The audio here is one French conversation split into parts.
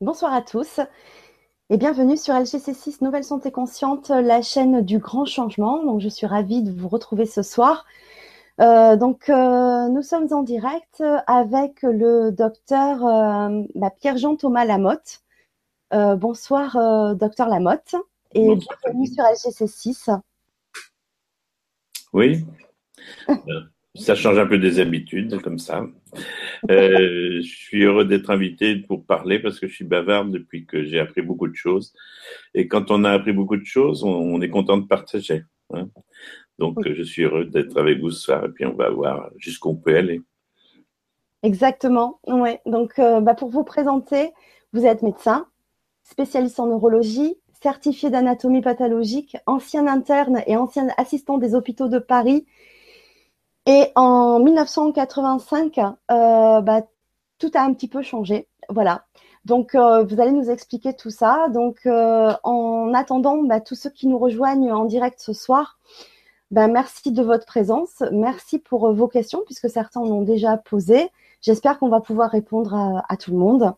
Bonsoir à tous et bienvenue sur LGC6 Nouvelle Santé Consciente, la chaîne du grand changement. Donc, je suis ravie de vous retrouver ce soir. Euh, donc, euh, nous sommes en direct avec le docteur euh, bah, Pierre-Jean Thomas Lamotte. bonsoir, docteur Lamotte, et bienvenue sur LGC6. Oui. Ça change un peu des habitudes, comme ça. Euh, je suis heureux d'être invité pour parler parce que je suis bavard depuis que j'ai appris beaucoup de choses. Et quand on a appris beaucoup de choses, on, est content de partager. Hein. Donc, je suis heureux d'être avec vous ce soir et puis on va voir jusqu'où on peut aller. Exactement. Ouais. Donc, euh, bah, pour vous présenter, vous êtes médecin, spécialiste en neurologie, certifié d'anatomie pathologique, ancien interne et ancien assistant des hôpitaux de Paris et en 1985, euh, bah, tout a un petit peu changé. Voilà. Donc, euh, vous allez nous expliquer tout ça. Donc, euh, en attendant, bah, tous ceux qui nous rejoignent en direct ce soir, bah, merci de votre présence. Merci pour vos questions, puisque certains en ont déjà posé. J'espère qu'on va pouvoir répondre à, tout le monde.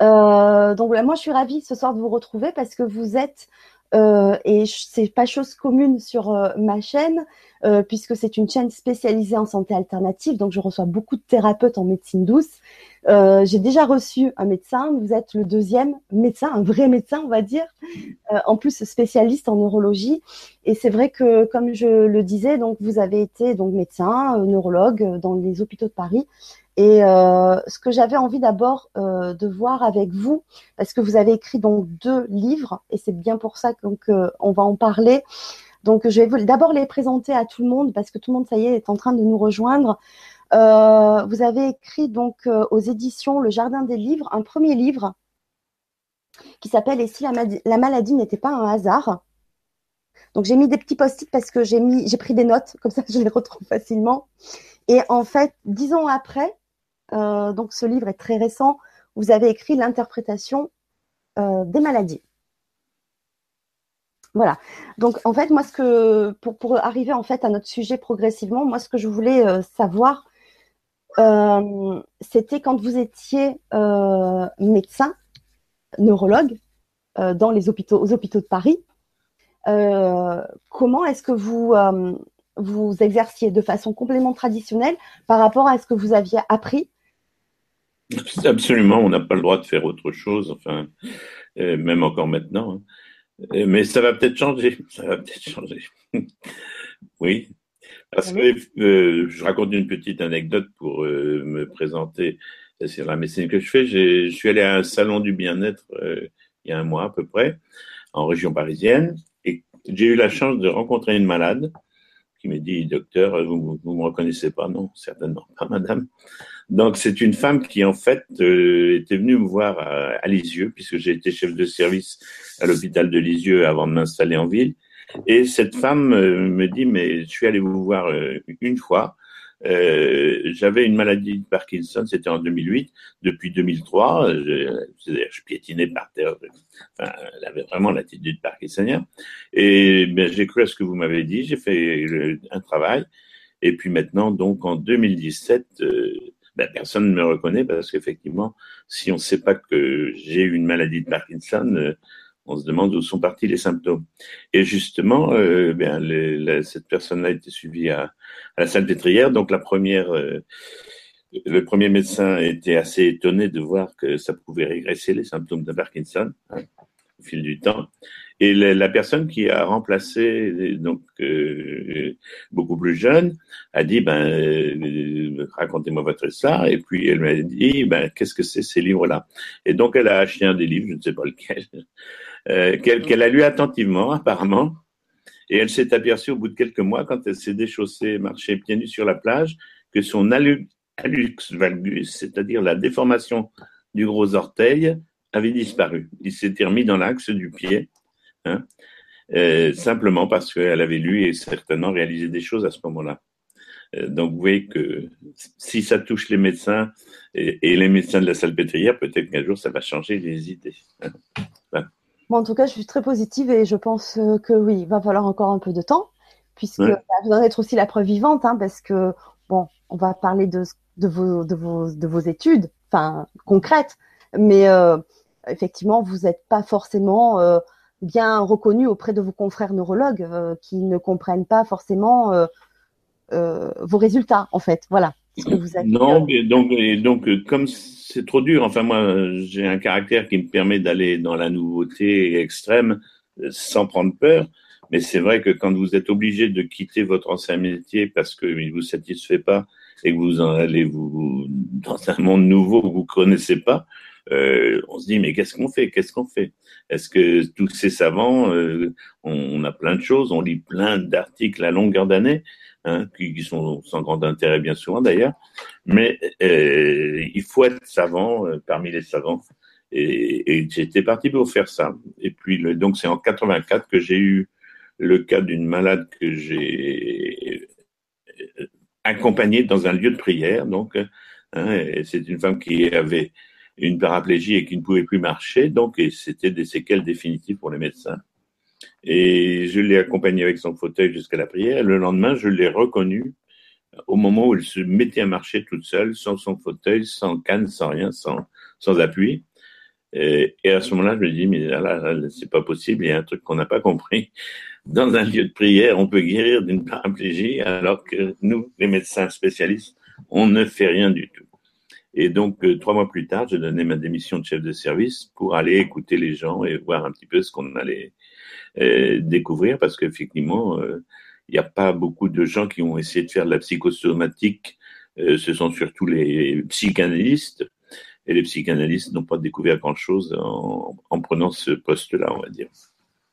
donc, moi, je suis ravie ce soir de vous retrouver parce que vous êtes euh, et c'est pas chose commune sur euh, ma chaîne, euh, puisque c'est une chaîne spécialisée en santé alternative. Donc, je reçois beaucoup de thérapeutes en médecine douce. J'ai déjà reçu un médecin. Vous êtes le deuxième médecin, un vrai médecin, on va dire, en plus spécialiste en neurologie. Et c'est vrai que, comme je le disais, donc vous avez été donc médecin, neurologue dans les hôpitaux de Paris. Et euh, ce que j'avais envie d'abord euh, de voir avec vous, parce que vous avez écrit donc deux livres, et c'est bien pour ça qu'on euh, va en parler. Donc je vais d'abord les présenter à tout le monde, parce que tout le monde, ça y est, est en train de nous rejoindre. vous avez écrit donc aux éditions Le Jardin des Livres un premier livre qui s'appelle Et si la, la maladie n'était pas un hasard? Donc j'ai mis des petits post-it parce que j'ai mis, j'ai pris des notes, comme ça je les retrouve facilement. Et en fait, dix ans après, euh, donc ce livre est très récent. Vous avez écrit l'interprétation euh, des maladies. Voilà. Donc en fait, moi ce que pour, arriver en fait à notre sujet progressivement, moi ce que je voulais euh, savoir, c'était quand vous étiez médecin, neurologue dans les hôpitaux, aux hôpitaux de Paris, comment est-ce que vous vous exerciez de façon complètement traditionnelle par rapport à ce que vous aviez appris Absolument, on n'a pas le droit de faire autre chose, enfin, euh, même encore maintenant. Hein. Euh, mais ça va peut-être changer, ça va peut-être changer. oui, parce que euh, je raconte une petite anecdote pour me présenter sur la médecine que je fais. Je suis allé à un salon du bien-être il y a un mois à peu près, en région parisienne, et j'ai eu la chance de rencontrer une malade qui m'a dit, docteur, vous ne me reconnaissez pas? Non, certainement pas, madame. Donc, c'est une femme qui, en fait, euh, était venue me voir à, Lisieux, puisque j'ai été chef de service à l'hôpital de Lisieux avant de m'installer en ville. Et cette femme euh, me dit, mais je suis allé vous voir euh, une fois. J'avais une maladie de Parkinson, c'était en 2008. Depuis 2003, je, je piétinais par terre. Enfin, elle avait vraiment l'attitude parkinsonienne. Et ben, j'ai cru à ce que vous m'avez dit. J'ai fait un travail. Et puis maintenant, donc en 2017, ben, personne ne me reconnaît parce qu'effectivement, si on ne sait pas que j'ai une maladie de Parkinson, euh, on se demande où sont partis les symptômes. Et justement, euh, bien, cette personne-là a été suivie à, la salle pétrière. Donc la première, euh, le premier médecin était assez étonné de voir que ça pouvait régresser les symptômes de Parkinson hein, au fil du temps. Et la, personne qui a remplacé, donc euh, beaucoup plus jeune, a dit ben euh, racontez-moi votre histoire. Et puis elle m'a dit ben qu'est-ce que c'est ces livres-là? Et donc elle a acheté un des livres, je ne sais pas lequel, euh, qu'elle a lu attentivement apparemment. Et elle s'est aperçue au bout de quelques mois, quand elle s'est déchaussée, marchait pieds nus sur la plage, que son alux valgus, c'est-à-dire la déformation du gros orteil, avait disparu. Il s'était remis dans l'axe du pied Hein, euh, simplement parce qu'elle avait lu et certainement réalisé des choses à ce moment-là. Euh, donc, vous voyez que si ça touche les médecins et, les médecins de la salpêtrière, peut-être qu'un jour ça va changer les idées. Hein. En tout cas, je suis très positive et je pense euh, que oui, il va falloir encore un peu de temps, puisque ça va être aussi la preuve vivante, hein, parce que bon, on va parler de, de, vos, de, vos, de vos études, enfin concrètes, mais effectivement, vous n'êtes pas forcément bien reconnu auprès de vos confrères neurologues qui ne comprennent pas forcément vos résultats, en fait. Voilà. Non, mais donc, donc comme c'est trop dur, enfin moi j'ai un caractère qui me permet d'aller dans la nouveauté extrême sans prendre peur. Mais c'est vrai que quand vous êtes obligé de quitter votre ancien métier parce qu'il ne vous satisfait pas et que vous en allez vous dans un monde nouveau que vous connaissez pas, euh, on se dit mais qu'est-ce qu'on fait? Qu'est-ce qu'on fait? Est-ce que tous ces savants, euh, on, a plein de choses, on lit plein d'articles à longueur d'année, hein, qui, sont sans grand intérêt bien souvent d'ailleurs, mais euh, il faut être savant euh, parmi les savants. Et, et j'étais parti pour faire ça. Et puis le, donc c'est en 84 que j'ai eu le cas d'une malade que j'ai euh, accompagnée dans un lieu de prière. Donc, hein, c'est une femme qui avait une paraplégie et qui ne pouvait plus marcher. Donc, c'était des séquelles définitives pour les médecins. Et je l'ai accompagnée avec son fauteuil jusqu'à la prière. Le lendemain, je l'ai reconnue au moment où elle se mettait à marcher toute seule, sans son fauteuil, sans canne, sans rien, sans, sans appui. Et, à ce moment-là, je me dis, mais là, là c'est pas possible, il y a un truc qu'on n'a pas compris dans un lieu de prière, on peut guérir d'une paraplégie, alors que nous, les médecins spécialistes, on ne fait rien du tout. Et donc, euh, trois mois plus tard, j'ai donné ma démission de chef de service pour aller écouter les gens et voir un petit peu ce qu'on allait découvrir, parce qu'effectivement, euh, il n'y a pas beaucoup de gens qui ont essayé de faire de la psychosomatique. ce sont surtout les psychanalystes. Et les psychanalystes n'ont pas découvert grand-chose en, en prenant ce poste-là, on va dire.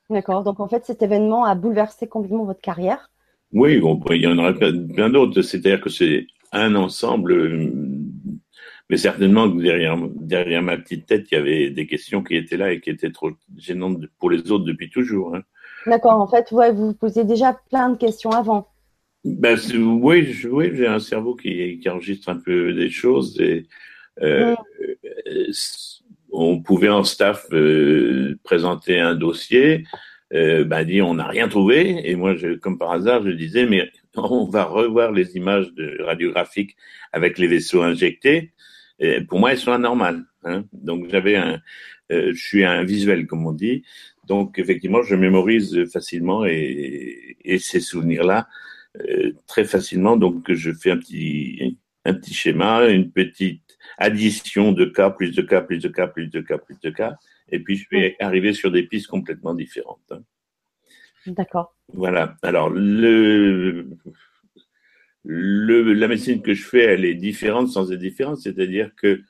D'accord. Donc en fait, cet événement a bouleversé complètement votre carrière? Oui, bon, il y en aurait plein d'autres. C'est-à-dire que c'est un ensemble, mais certainement que derrière, derrière ma petite tête, il y avait des questions qui étaient là et qui étaient trop gênantes pour les autres depuis toujours. Hein. D'accord. En fait, ouais, vous posiez déjà plein de questions avant. Ben, oui, oui j'ai un cerveau qui, qui, enregistre un peu des choses et euh, mm on pouvait en staff euh, présenter un dossier, euh, bah, dit on n'a rien trouvé, et moi, je, comme par hasard, je disais mais on va revoir les images de radiographiques avec les vaisseaux injectés. Et pour moi, elles sont anormales. Hein. Donc j'avais un, euh, je suis un visuel comme on dit, donc effectivement, je mémorise facilement et, et ces souvenirs-là euh, très facilement. Donc je fais un petit un petit schéma, une petite addition de cas, plus de cas, plus de cas, plus de cas, plus de cas. Et puis, je vais arriver sur des pistes complètement différentes. Hein. D'accord. Voilà. Alors, le, le, la médecine que je fais, elle est différente sans être différente. C'est-à-dire que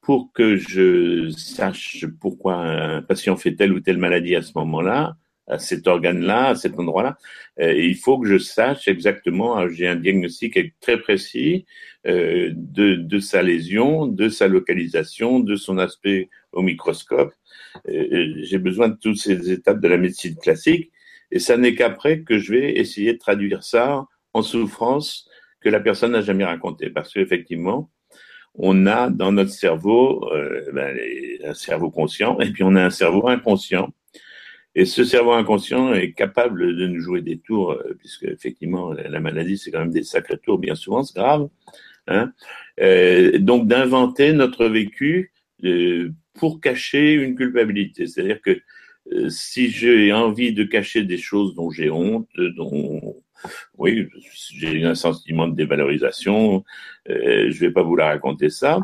pour que je sache pourquoi un patient fait telle ou telle maladie à ce moment-là, à cet organe-là, à cet endroit-là. Euh, il faut que je sache exactement, euh, j'ai un diagnostic très précis euh, de, de, sa lésion, de sa localisation, de son aspect au microscope. Euh, j'ai besoin de toutes ces étapes de la médecine classique, et ça n'est qu'après que je vais essayer de traduire ça en souffrance que la personne n'a jamais raconté, parce qu'effectivement, on a dans notre cerveau euh, ben, un cerveau conscient et puis on a un cerveau inconscient et ce cerveau inconscient est capable de nous jouer des tours, euh, puisque effectivement la maladie c'est quand même des sacrés tours, bien souvent c'est grave. Hein euh, donc d'inventer notre vécu euh, pour cacher une culpabilité. C'est-à-dire que si j'ai envie de cacher des choses dont j'ai honte, dont oui, j'ai un sentiment de dévalorisation, euh, je vais pas vous la raconter ça.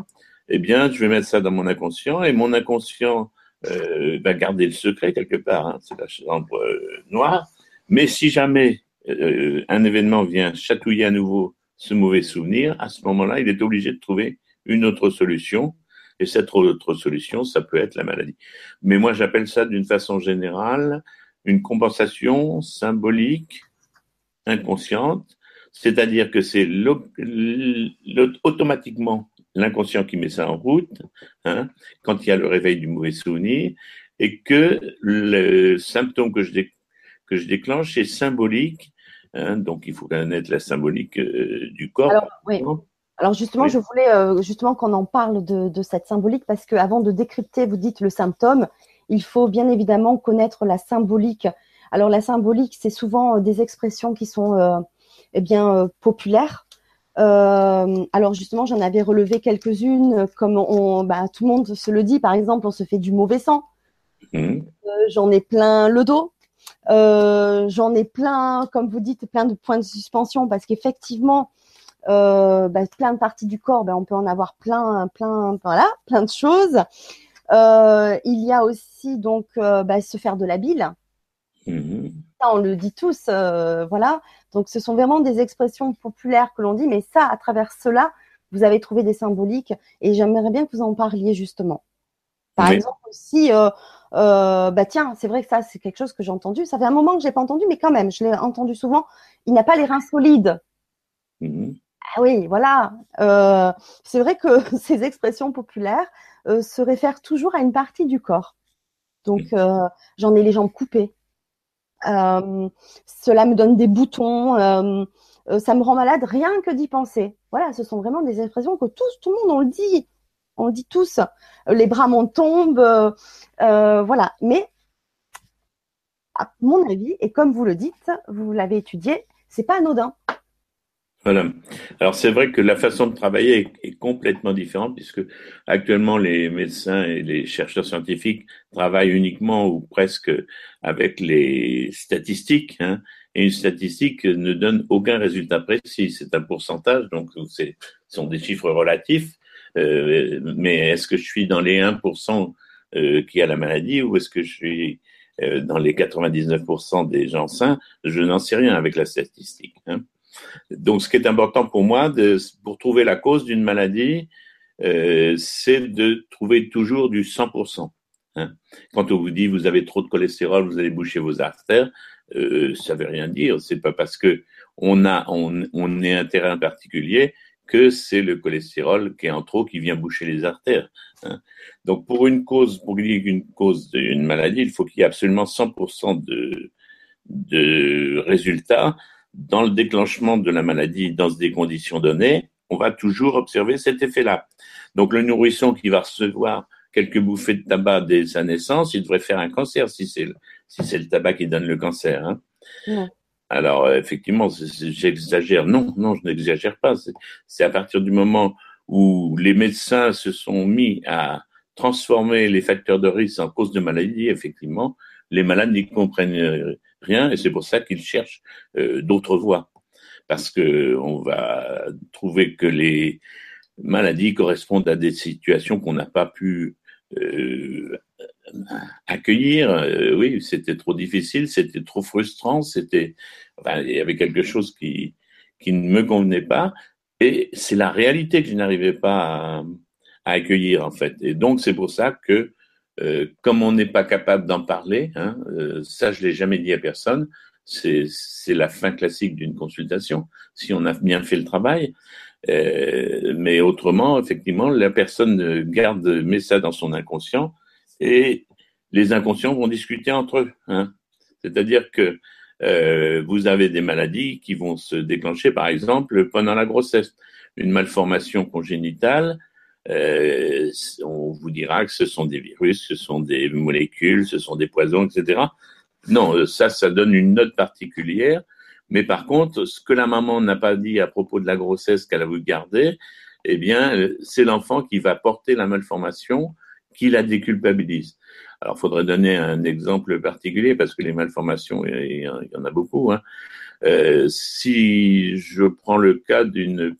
Eh bien, je vais mettre ça dans mon inconscient et mon inconscient euh, va garder le secret quelque part. Hein, c'est la chambre euh, noire. Mais si jamais euh, un événement vient chatouiller à nouveau ce mauvais souvenir, à ce moment-là, il est obligé de trouver une autre solution. Et cette autre solution, ça peut être la maladie. Mais moi, j'appelle ça d'une façon générale une compensation symbolique inconsciente, c'est-à-dire que c'est automatiquement l'inconscient qui met ça en route, hein, quand il y a le réveil du mauvais souvenir, et que le symptôme que je, que je déclenche est symbolique. Hein, donc, il faut connaître la symbolique euh, du corps. Alors, oui. Alors justement, je voulais euh, justement qu'on en parle de, de, cette symbolique parce que avant de décrypter, vous dites le symptôme, il faut bien évidemment connaître la symbolique. Alors la symbolique, c'est souvent des expressions qui sont euh, eh bien populaires Euh, alors justement, j'en avais relevé quelques-unes, comme on, bah, tout le monde se le dit, par exemple, on se fait du mauvais sang. Mmh. Euh, j'en ai plein le dos. Euh, j'en ai plein, comme vous dites, plein de points de suspension parce qu'effectivement, bah, plein de parties du corps, bah, on peut en avoir plein, plein, voilà, plein de choses. il y a aussi donc bah, se faire de la bile. Mmh. Ça, on le dit tous, voilà. Donc, ce sont vraiment des expressions populaires que l'on dit, mais ça, à travers cela, vous avez trouvé des symboliques et j'aimerais bien que vous en parliez justement. Par exemple, aussi, euh, euh, bah tiens, c'est vrai que ça, c'est quelque chose que j'ai entendu. Ça fait un moment que je l'ai pas entendu, mais quand même, je l'ai entendu souvent. Il n'a pas les reins solides. Mhm. Ah oui, voilà. Euh, c'est vrai que ces expressions populaires se réfèrent toujours à une partie du corps. Donc, j'en ai les jambes coupées. Cela me donne des boutons. ça me rend malade rien que d'y penser. Voilà, ce sont vraiment des expressions que tous, tout le monde on le dit on dit tous, euh, les bras m'en tombent, euh, euh, voilà. Mais à mon avis, et comme vous le dites, vous l'avez étudié, c'est pas anodin. Voilà. Alors c'est vrai que la façon de travailler est, complètement différente puisque actuellement les médecins et les chercheurs scientifiques travaillent uniquement ou presque avec les statistiques. Hein, et une statistique ne donne aucun résultat précis. C'est un pourcentage, donc ce sont des chiffres relatifs. Euh, mais est-ce que je suis dans les 1% euh, qui a la maladie ou est-ce que je suis euh, dans les 99% des gens sains? Je n'en sais rien avec la statistique. Hein. Donc, ce qui est important pour moi, pour trouver la cause d'une maladie, euh, c'est de trouver toujours du 100%. Hein. Quand on vous dit vous avez trop de cholestérol, vous allez boucher vos artères, euh, ça veut rien dire. C'est pas parce que on a on, on est un terrain particulier que c'est le cholestérol qui est en trop qui vient boucher les artères. Hein. Donc pour une cause, pour une cause d'une maladie, il faut qu'il y ait absolument 100% de, de résultats dans le déclenchement de la maladie dans des conditions données. On va toujours observer cet effet-là. Donc le nourrisson qui va recevoir quelques bouffées de tabac dès sa naissance, il devrait faire un cancer si c'est si c'est le tabac qui donne le cancer. Hein. Alors, euh, effectivement, j'exagère. Non, non, je n'exagère pas. C'est à partir du moment où les médecins se sont mis à transformer les facteurs de risque en cause de maladie, effectivement, les malades n'y comprennent rien et c'est pour ça qu'ils cherchent euh, d'autres voies. Parce que on va trouver que les maladies correspondent à des situations qu'on n'a pas pu euh, accueillir, euh, oui, c'était trop difficile, c'était trop frustrant, c'était, enfin, il y avait quelque chose qui, qui ne me convenait pas, et c'est la réalité que je n'arrivais pas à, accueillir en fait. Et donc c'est pour ça que, euh, comme on n'est pas capable d'en parler, hein, euh, ça je l'ai jamais dit à personne, c'est la fin classique d'une consultation. Si on a bien fait le travail, euh, mais autrement, effectivement, la personne garde met ça dans son inconscient et les inconscients vont discuter entre eux. Hein. C'est-à-dire que euh, vous avez des maladies qui vont se déclencher, par exemple, pendant la grossesse. Une malformation congénitale, euh, on vous dira que ce sont des virus, ce sont des molécules, ce sont des poisons, etc. Non, ça, ça donne une note particulière. Mais par contre, ce que la maman n'a pas dit à propos de la grossesse qu'elle a voulu garder, eh bien, c'est l'enfant qui va porter la malformation qui la déculpabilise. Alors, faudrait donner un exemple particulier parce que les malformations, il y en a beaucoup. Hein. Euh, si je prends le cas d'une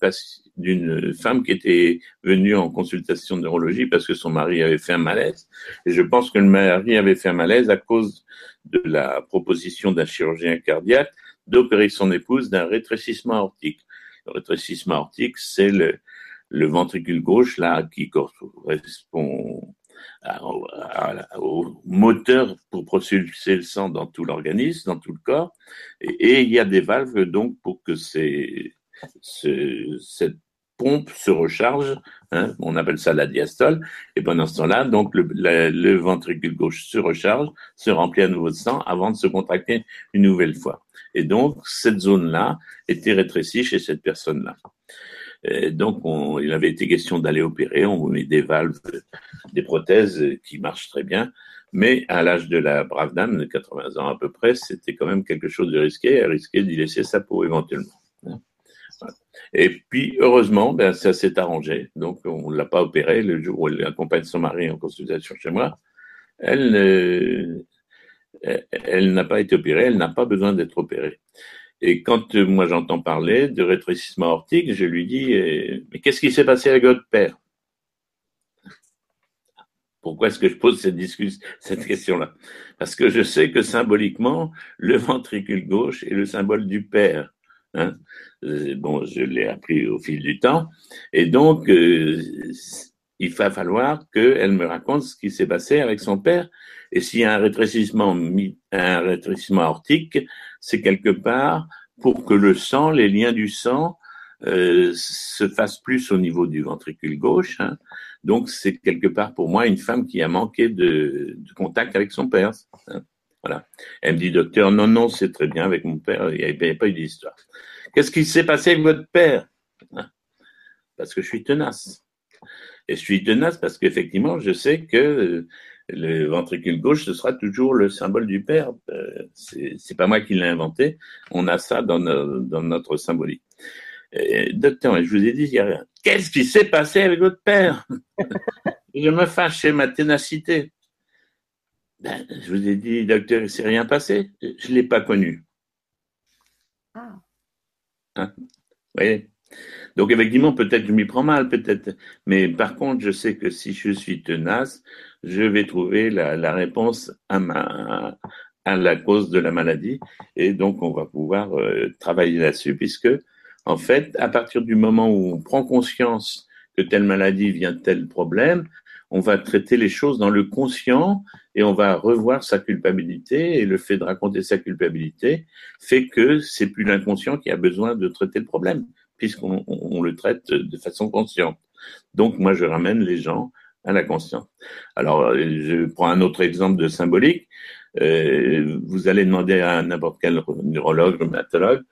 femme qui était venue en consultation de neurologie parce que son mari avait fait un malaise, et je pense que le mari avait fait un malaise à cause de la proposition d'un chirurgien cardiaque d'opérer son épouse d'un rétrécissement aortique. Le rétrécissement aortique, c'est le ventricule gauche là qui correspond au moteur pour propulser le sang dans tout l'organisme, dans tout le corps. Et, il y a des valves donc pour que ces, cette pompe se recharge. Hein, on appelle ça la diastole. Et pendant ce temps-là, donc le, le, ventricule gauche se recharge, se remplit à nouveau de sang avant de se contracter une nouvelle fois. Et donc cette zone-là était rétrécie chez cette personne-là. Euh, donc, il avait été question d'aller opérer. On met des valves, des prothèses qui marchent très bien. Mais à l'âge de la brave dame, de 80 ans à peu près, c'était quand même quelque chose de risqué. Elle risquait d'y laisser sa peau éventuellement. Et puis, heureusement, ben, ça s'est arrangé. Donc, on ne l'a pas opéré le jour où elle accompagne son mari en consultation chez moi. Elle, elle n'a pas été opérée, elle n'a pas besoin d'être opérée. Et quand euh, moi j'entends parler de rétrécissement aortique, je lui dis euh, Mais qu'est-ce qui s'est passé votre père Pourquoi est-ce que je pose cette, cette question-là? Parce que je sais que symboliquement, le ventricule gauche est le symbole du père. Hein euh, bon, je l'ai appris au fil du temps. Et donc, il va falloir qu'elle me raconte ce qui s'est passé avec son père. Et s'il y a un rétrécissement, un rétrécissement aortique, c'est quelque part pour que le sang, les liens du sang, euh, se fassent plus au niveau du ventricule gauche. Hein. Donc c'est quelque part pour moi une femme qui a manqué de, contact avec son père. Hein. Voilà. Elle me dit, docteur, non, non, c'est très bien avec mon père, il n'y avait pas eu d'histoire. Qu'est-ce qui s'est passé avec votre père hein? Parce que je suis tenace. Et je suis tenace parce qu'effectivement, je sais que le ventricule gauche, ce sera toujours le symbole du père. Euh, c'est pas moi qui l'ai inventé. On a ça dans, dans notre symbolique. docteur, je vous ai dit, qu'est-ce qui s'est passé avec votre père? Je me fâche, c'est ma ténacité. Ben, je vous ai dit, docteur, il s'est rien passé. Je l'ai pas connu. Ah. Hein? Vous voyez? Donc effectivement, peut-être je m'y prends mal, peut-être. Mais par contre, je sais que si je suis tenace, je vais trouver la, la réponse à, ma, à la cause de la maladie. Et donc, on va pouvoir euh, travailler là-dessus, puisque, en fait, à partir du moment où on prend conscience que telle maladie vient de tel problème, on va traiter les choses dans le conscient et on va revoir sa culpabilité et le fait de raconter sa culpabilité fait que c'est plus l'inconscient qui a besoin de traiter le problème puisqu'on on le traite de façon consciente. Donc moi je ramène les gens à la conscience. Alors je prends un autre exemple de symbolique. Euh, vous allez demander à n'importe quel neurologue, rhumatologue,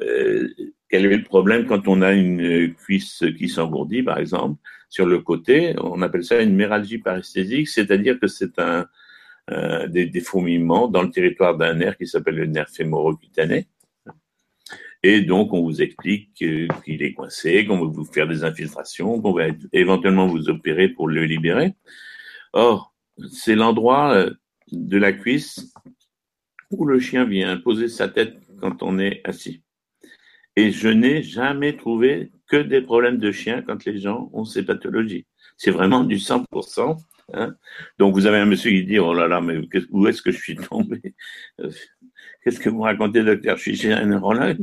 euh, quel est le problème quand on a une cuisse qui s'engourdit, par exemple, sur le côté. On appelle ça une méralgie paresthésique, c'est-à-dire que c'est un, des, des fourmillements dans le territoire d'un nerf qui s'appelle le nerf fémoro-cutané. Et donc, on vous explique qu'il est coincé, qu'on va vous faire des infiltrations, qu'on va éventuellement vous opérer pour le libérer. Or, c'est l'endroit euh, de la cuisse où le chien vient poser sa tête quand on est assis. Et je n'ai jamais trouvé que des problèmes de chien quand les gens ont ces pathologies. C'est vraiment du 100%. Hein. Donc vous avez un monsieur qui dit oh là là mais où est-ce que je suis tombé? Qu'est-ce que vous racontez, docteur Je suis chez un neurologue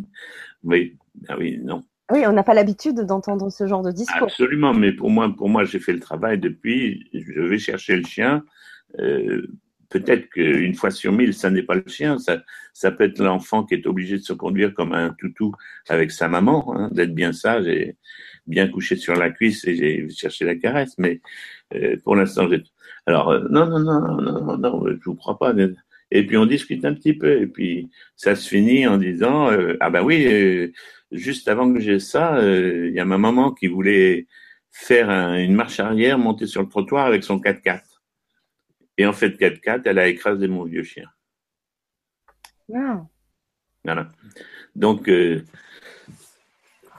Oui, ben oui, non. Oui, on n'a pas l'habitude d'entendre ce genre de discours. Absolument, mais pour moi, pour moi, j'ai fait le travail depuis. Je vais chercher le chien. Euh, Peut-être qu'une fois sur mille, ça n'est pas le chien. Ça, ça peut être l'enfant qui est obligé de se conduire comme un toutou avec sa maman, hein, d'être bien sage et bien couché sur la cuisse et j'ai cherché la caresse. Mais pour l'instant, j'ai. Alors euh, non, non, non, non, non, non, je vous crois pas. Et puis on discute un petit peu, et puis ça se finit en disant euh, ah ben oui, euh, juste avant que j'ai ça, il y a ma maman qui voulait faire une marche arrière, monter sur le trottoir avec son 4x4. Et en fait 4x4, elle a écrasé mon vieux chien. Voilà. Donc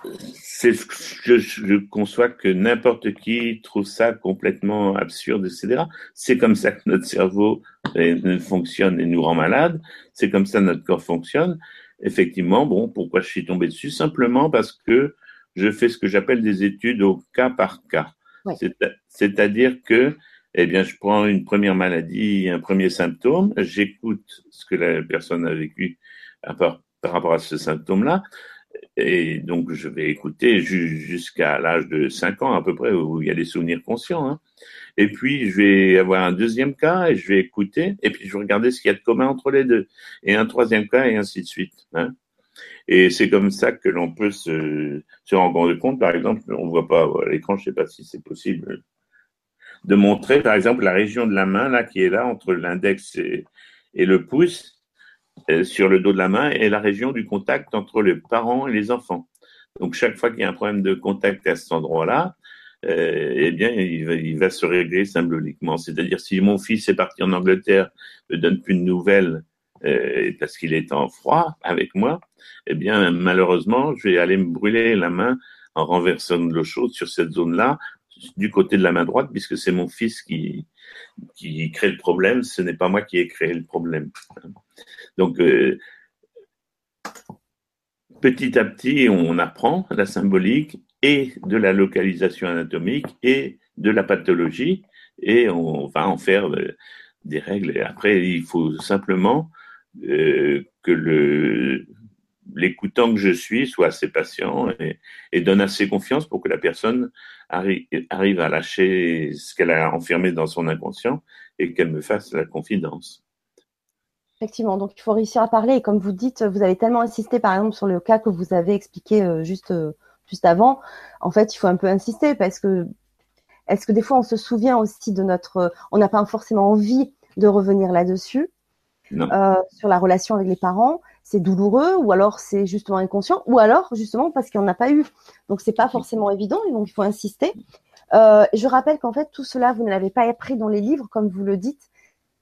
je, je, conçois que n'importe qui trouve ça complètement absurde, etc. C'est comme ça que notre cerveau euh, fonctionne et nous rend malade. C'est comme ça que notre corps fonctionne. Effectivement, bon, pourquoi je suis tombé dessus? Simplement parce que je fais ce que j'appelle des études au cas par cas. C'est-à-dire que, eh bien, je prends une première maladie, un premier symptôme, j'écoute ce que la personne a vécu par rapport à ce symptôme-là, et donc, je vais écouter jusqu'à l'âge de 5 ans à peu près, où il y a des souvenirs conscients. Hein. Et puis, je vais avoir un deuxième cas et je vais écouter. Et puis, je vais regarder ce qu'il y a de commun entre les deux. Et un troisième cas et ainsi de suite. Hein. Et c'est comme ça que l'on peut se, se rendre compte. Par exemple, on ne voit pas à l'écran, je ne sais pas si c'est possible, de montrer, par exemple, la région de la main, là, qui est là, entre l'index et, le pouce euh, sur le dos de la main et la région du contact entre les parents et les enfants. Donc chaque fois qu'il y a un problème de contact à cet endroit-là, euh, eh bien, il va, il va, se régler symboliquement. C'est-à-dire, si mon fils est parti en Angleterre, ne donne plus de nouvelles euh, parce qu'il est en froid avec moi, eh bien, malheureusement, je vais aller me brûler la main en renversant de l'eau chaude sur cette zone-là, du côté de la main droite, puisque c'est mon fils qui, qui crée le problème, ce n'est pas moi qui ai créé le problème. Donc, euh, petit à petit, on apprend la symbolique et de la localisation anatomique et de la pathologie, et on va en faire des règles. Après, il faut simplement euh, que l'écoutant que je suis soit assez patient et, donne assez confiance pour que la personne arrive à lâcher ce qu'elle a enfermé dans son inconscient et qu'elle me fasse la confidence. Effectivement, donc il faut réussir à parler et comme vous dites, vous avez tellement insisté par exemple sur le cas que vous avez expliqué euh, juste euh, juste avant. En fait, il faut un peu insister parce que est-ce que des fois on se souvient aussi de notre, on n'a pas forcément envie de revenir là-dessus euh, sur la relation avec les parents, c'est douloureux ou alors c'est justement inconscient ou alors justement parce qu'il n'y en a pas eu. Donc c'est pas forcément évident et donc il faut insister. Euh, je rappelle qu'en fait tout cela vous ne l'avez pas appris dans les livres comme vous le dites,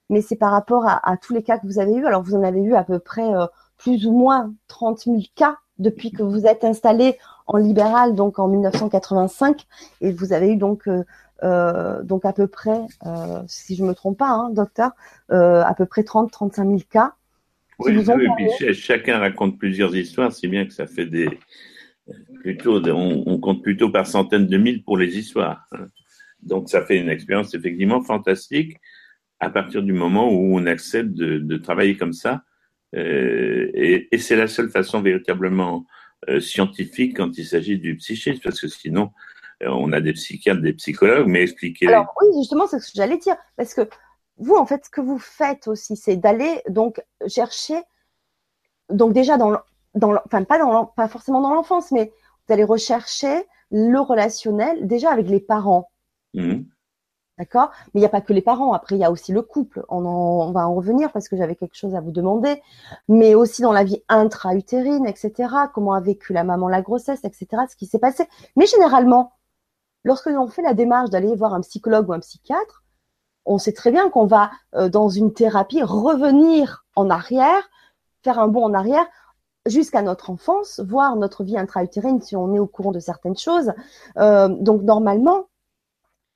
mais c'est par rapport à, tous les cas que vous avez eu. Alors vous en avez eu à peu près euh, plus ou moins 30 000 cas depuis que vous êtes installé en libéral donc en 1985 et vous avez eu donc euh, donc à peu près, euh, si je me trompe pas, hein, docteur, euh, à peu près 30-35 000 cas. Oui, oui puis chacun raconte plusieurs histoires, si bien que ça fait des plutôt, on, compte plutôt par centaines de mille pour les histoires. Hein. Donc ça fait une expérience effectivement fantastique à partir du moment où on accepte de, travailler comme ça. et, et c'est la seule façon véritablement scientifique quand il s'agit du psychisme, parce que sinon, euh, on a des psychiatres, des psychologues, mais expliquez. Alors oui, justement, c'est ce que j'allais dire, parce que vous, en fait, ce que vous faites aussi, c'est d'aller donc chercher, donc déjà dans, dans enfin pas dans, pas forcément dans l'enfance, mais vous allez rechercher le relationnel déjà avec les parents. Mmh. D'accord? Mais il n'y a pas que les parents. Après, il y a aussi le couple. On, va en revenir parce que j'avais quelque chose à vous demander. Mais aussi dans la vie intra-utérine, etc. Comment a vécu la maman la grossesse, etc. Ce qui s'est passé. Mais généralement, lorsque l'on fait la démarche d'aller voir un psychologue ou un psychiatre, on sait très bien qu'on va, euh, dans une thérapie, revenir en arrière, faire un bond en arrière jusqu'à notre enfance, voir notre vie intra-utérine si on est au courant de certaines choses. Euh, donc normalement,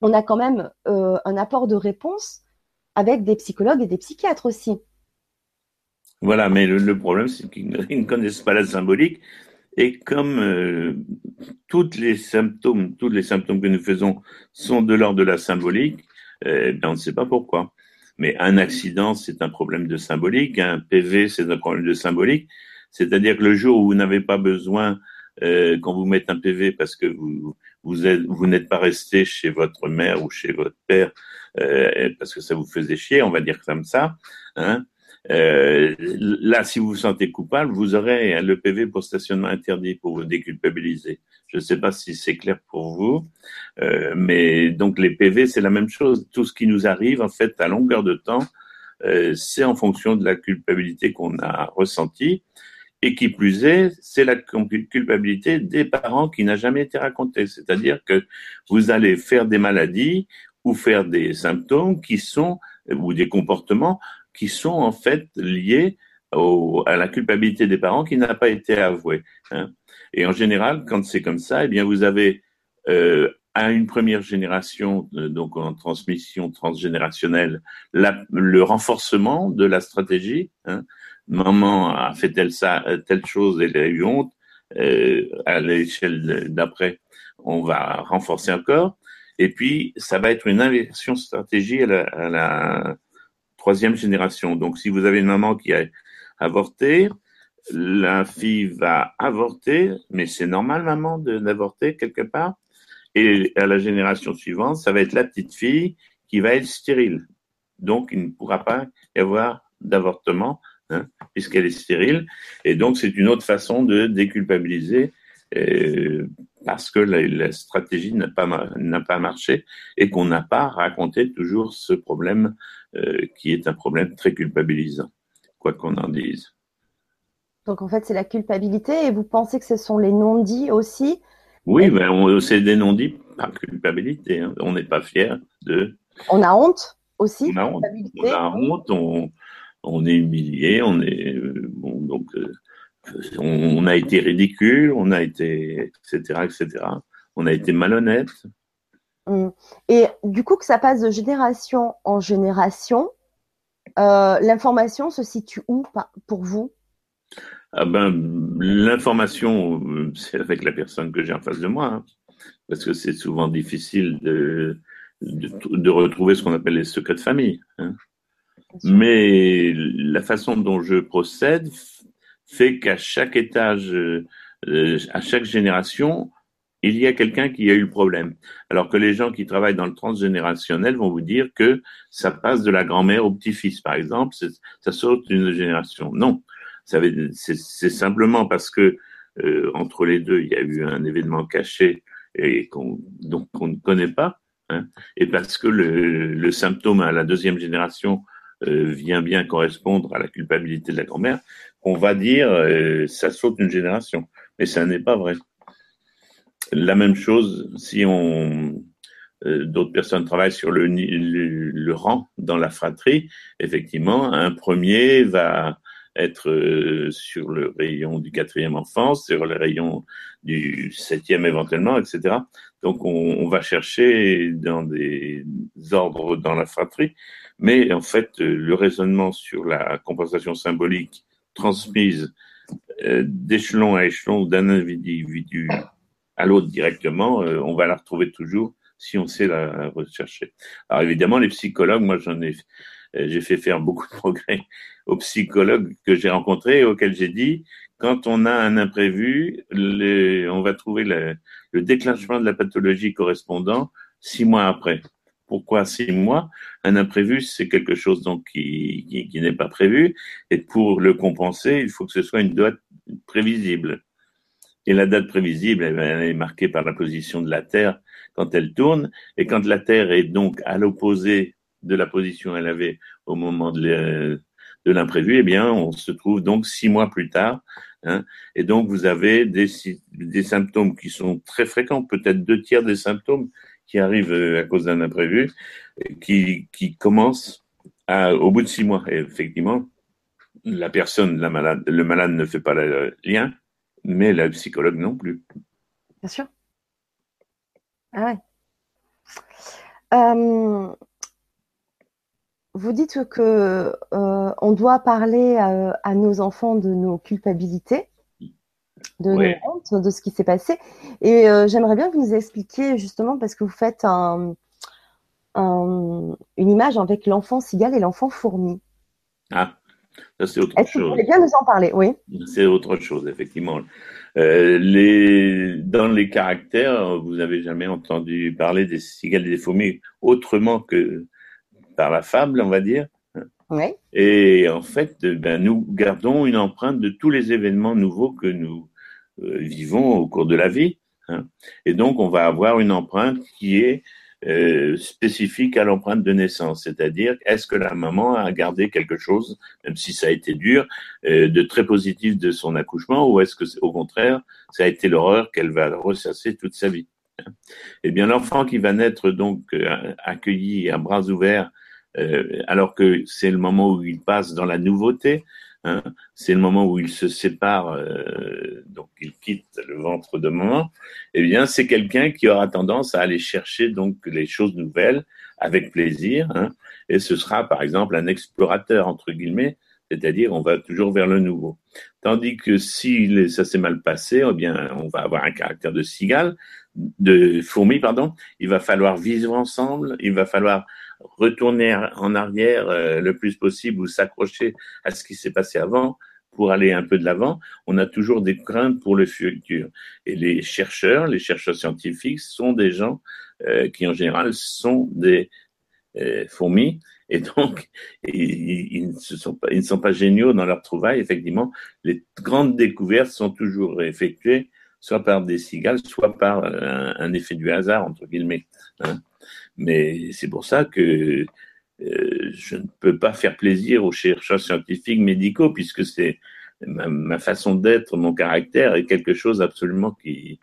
on a quand même euh, un apport de réponse avec des psychologues et des psychiatres aussi. Voilà, mais le problème, c'est qu'ils ne connaissent pas la symbolique et comme euh, les symptômes, tous les symptômes que nous faisons sont de l'ordre de la symbolique, eh bien, on ne sait pas pourquoi. Mais un accident, c'est un problème de symbolique. Un PV, c'est un problème de symbolique. C'est-à-dire que le jour où vous n'avez pas besoin, euh, quand vous mettez un PV parce que vous vous, êtes, vous n'êtes pas resté chez votre mère ou chez votre père euh, parce que ça vous faisait chier, on va dire comme ça, hein, euh, là, si vous vous sentez coupable, vous aurez le PV pour stationnement interdit pour vous déculpabiliser. Je ne sais pas si c'est clair pour vous, euh, mais donc les PV, c'est la même chose. Tout ce qui nous arrive, en fait, à longueur de temps, euh, c'est en fonction de la culpabilité qu'on a ressentie. Et qui plus est, c'est la culpabilité des parents qui n'a jamais été racontée. C'est-à-dire que vous allez faire des maladies ou faire des symptômes qui sont, ou des comportements qui sont en fait liés à la culpabilité des parents qui n'a pas été avouée. Hein. Et en général, quand c'est comme ça, eh bien vous avez euh, à une première génération, euh, donc en transmission transgénérationnelle, le renforcement de la stratégie. Hein. Maman a fait telle, ça, telle chose, elle a eu honte. Euh, à l'échelle d'après, on va renforcer encore. Et puis, ça va être une inversion stratégie à la, à la troisième génération. Donc, si vous avez une maman qui a avorté, la fille va avorter, mais c'est normal, maman, d'avorter quelque part. Et à la génération suivante, ça va être la petite fille qui va être stérile. Donc, il ne pourra pas y avoir d'avortement hein, puisqu'elle est stérile. Et donc, c'est une autre façon de déculpabiliser euh, parce que la, stratégie n'a pas, n'a pas marché et qu'on n'a pas raconté toujours ce problème euh, qui est un problème très culpabilisant, quoi qu'on en dise. Donc en fait, c'est la culpabilité et vous pensez que ce sont les non-dits aussi? Oui, ben, c'est des non-dits par culpabilité. Hein. On n'est pas fier de. On a honte aussi On a honte. On, a honte on est humilié, on est bon donc on, a été ridicule, on a été etc etc. On a été malhonnête. Hum. Et du coup que ça passe de génération en génération, l'information se situe où pour vous? Ah ben, l'information, c'est avec la personne que j'ai en face de moi, hein, parce que c'est souvent difficile de, de, retrouver ce qu'on appelle les secrets de famille. Hein. Mais la façon dont je procède fait qu'à chaque étage, euh, à chaque génération, il y a quelqu'un qui a eu le problème. Alors que les gens qui travaillent dans le transgénérationnel vont vous dire que ça passe de la grand-mère au petit-fils, par exemple, ça saute d'une génération. Non, c'est simplement parce que euh, entre les deux, il y a eu un événement caché et qu'on donc on ne connaît pas, hein, et parce que le, le, symptôme à la deuxième génération vient bien correspondre à la culpabilité de la grand-mère, on va dire euh, ça saute une génération, mais ça n'est pas vrai. La même chose si on euh, d'autres personnes travaillent sur le, rang dans la fratrie. Effectivement, un premier va être euh, sur le rayon du quatrième enfant, sur le rayon du septième éventuellement, etc. Donc on, on, va chercher dans des ordres dans la fratrie, mais en fait le raisonnement sur la compensation symbolique transmise euh, d'échelon à échelon d'un individu à l'autre directement, euh, on va la retrouver toujours si on sait la rechercher. Alors évidemment, les psychologues, moi j'en ai, j'ai fait faire beaucoup de progrès aux psychologues que j'ai rencontrés et auxquels j'ai dit, quand on a un imprévu, on va trouver le, déclenchement de la pathologie correspondant six mois après. Pourquoi six mois Un imprévu, c'est quelque chose donc qui, qui, n'est pas prévu, et pour le compenser, il faut que ce soit une date prévisible. Et la date prévisible, elle est marquée par la position de la Terre quand elle tourne, et quand la Terre est donc à l'opposé de la position qu'elle avait au moment de, de l'imprévu, eh bien, on se trouve donc six mois plus tard. Hein, et donc, vous avez des, des symptômes qui sont très fréquents, peut-être deux tiers des symptômes qui arrivent euh, à cause d'un imprévu, qui, qui commencent à, au bout de six mois. Et effectivement, la personne, la malade, le malade ne fait pas le lien, mais la psychologue non plus. Bien sûr. Ah ouais. Euh, vous dites que euh, on doit parler à, nos enfants de nos culpabilités, de nos hontes, de ce qui s'est passé. Et euh, j'aimerais bien que vous nous expliquiez justement parce que vous faites un, un, une image avec l'enfant cigale et l'enfant fourmi. Ah, ça c'est autre Est-ce chose. Que vous voulez bien nous en parler, oui. C'est autre chose, effectivement. Euh, les, dans les caractères, vous n'avez jamais entendu parler des cigales et des fourmis autrement que par la fable, on va dire. Et en fait, ben, nous gardons une empreinte de tous les événements nouveaux que nous vivons au cours de la vie. Hein. Et donc, on va avoir une empreinte qui est euh, spécifique à l'empreinte de naissance, c'est-à-dire est-ce que la maman a gardé quelque chose, même si ça a été dur, euh, de très positif de son accouchement, ou est-ce que au contraire, ça a été l'horreur qu'elle va ressasser toute sa vie. Hein. Eh bien, l'enfant qui va naître donc accueilli à bras ouverts euh, alors que c'est le moment où il passe dans la nouveauté, hein, c'est le moment où il se sépare, euh, donc il quitte le ventre de maman, eh bien c'est quelqu'un qui aura tendance à aller chercher donc les choses nouvelles avec plaisir, hein, et ce sera par exemple un explorateur entre guillemets, c'est-à-dire on va toujours vers le nouveau. Tandis que si ça s'est mal passé, eh bien on va avoir un caractère de cigale, de fourmi pardon. Il va falloir vivre ensemble, il va falloir retourner en arrière euh, le plus possible ou s'accrocher à ce qui s'est passé avant pour aller un peu de l'avant, on a toujours des craintes pour le futur. Et les chercheurs, les chercheurs scientifiques sont des gens euh, qui en général sont des euh, fourmis et donc ils, ne sont pas, géniaux dans leur trouvaille. Effectivement, les grandes découvertes sont toujours effectuées soit par des cigales, soit par un, un effet du hasard entre guillemets. Hein. Mais c'est pour ça que euh, je ne peux pas faire plaisir aux chercheurs scientifiques médicaux, puisque c'est ma, façon d'être, mon caractère est quelque chose absolument qui,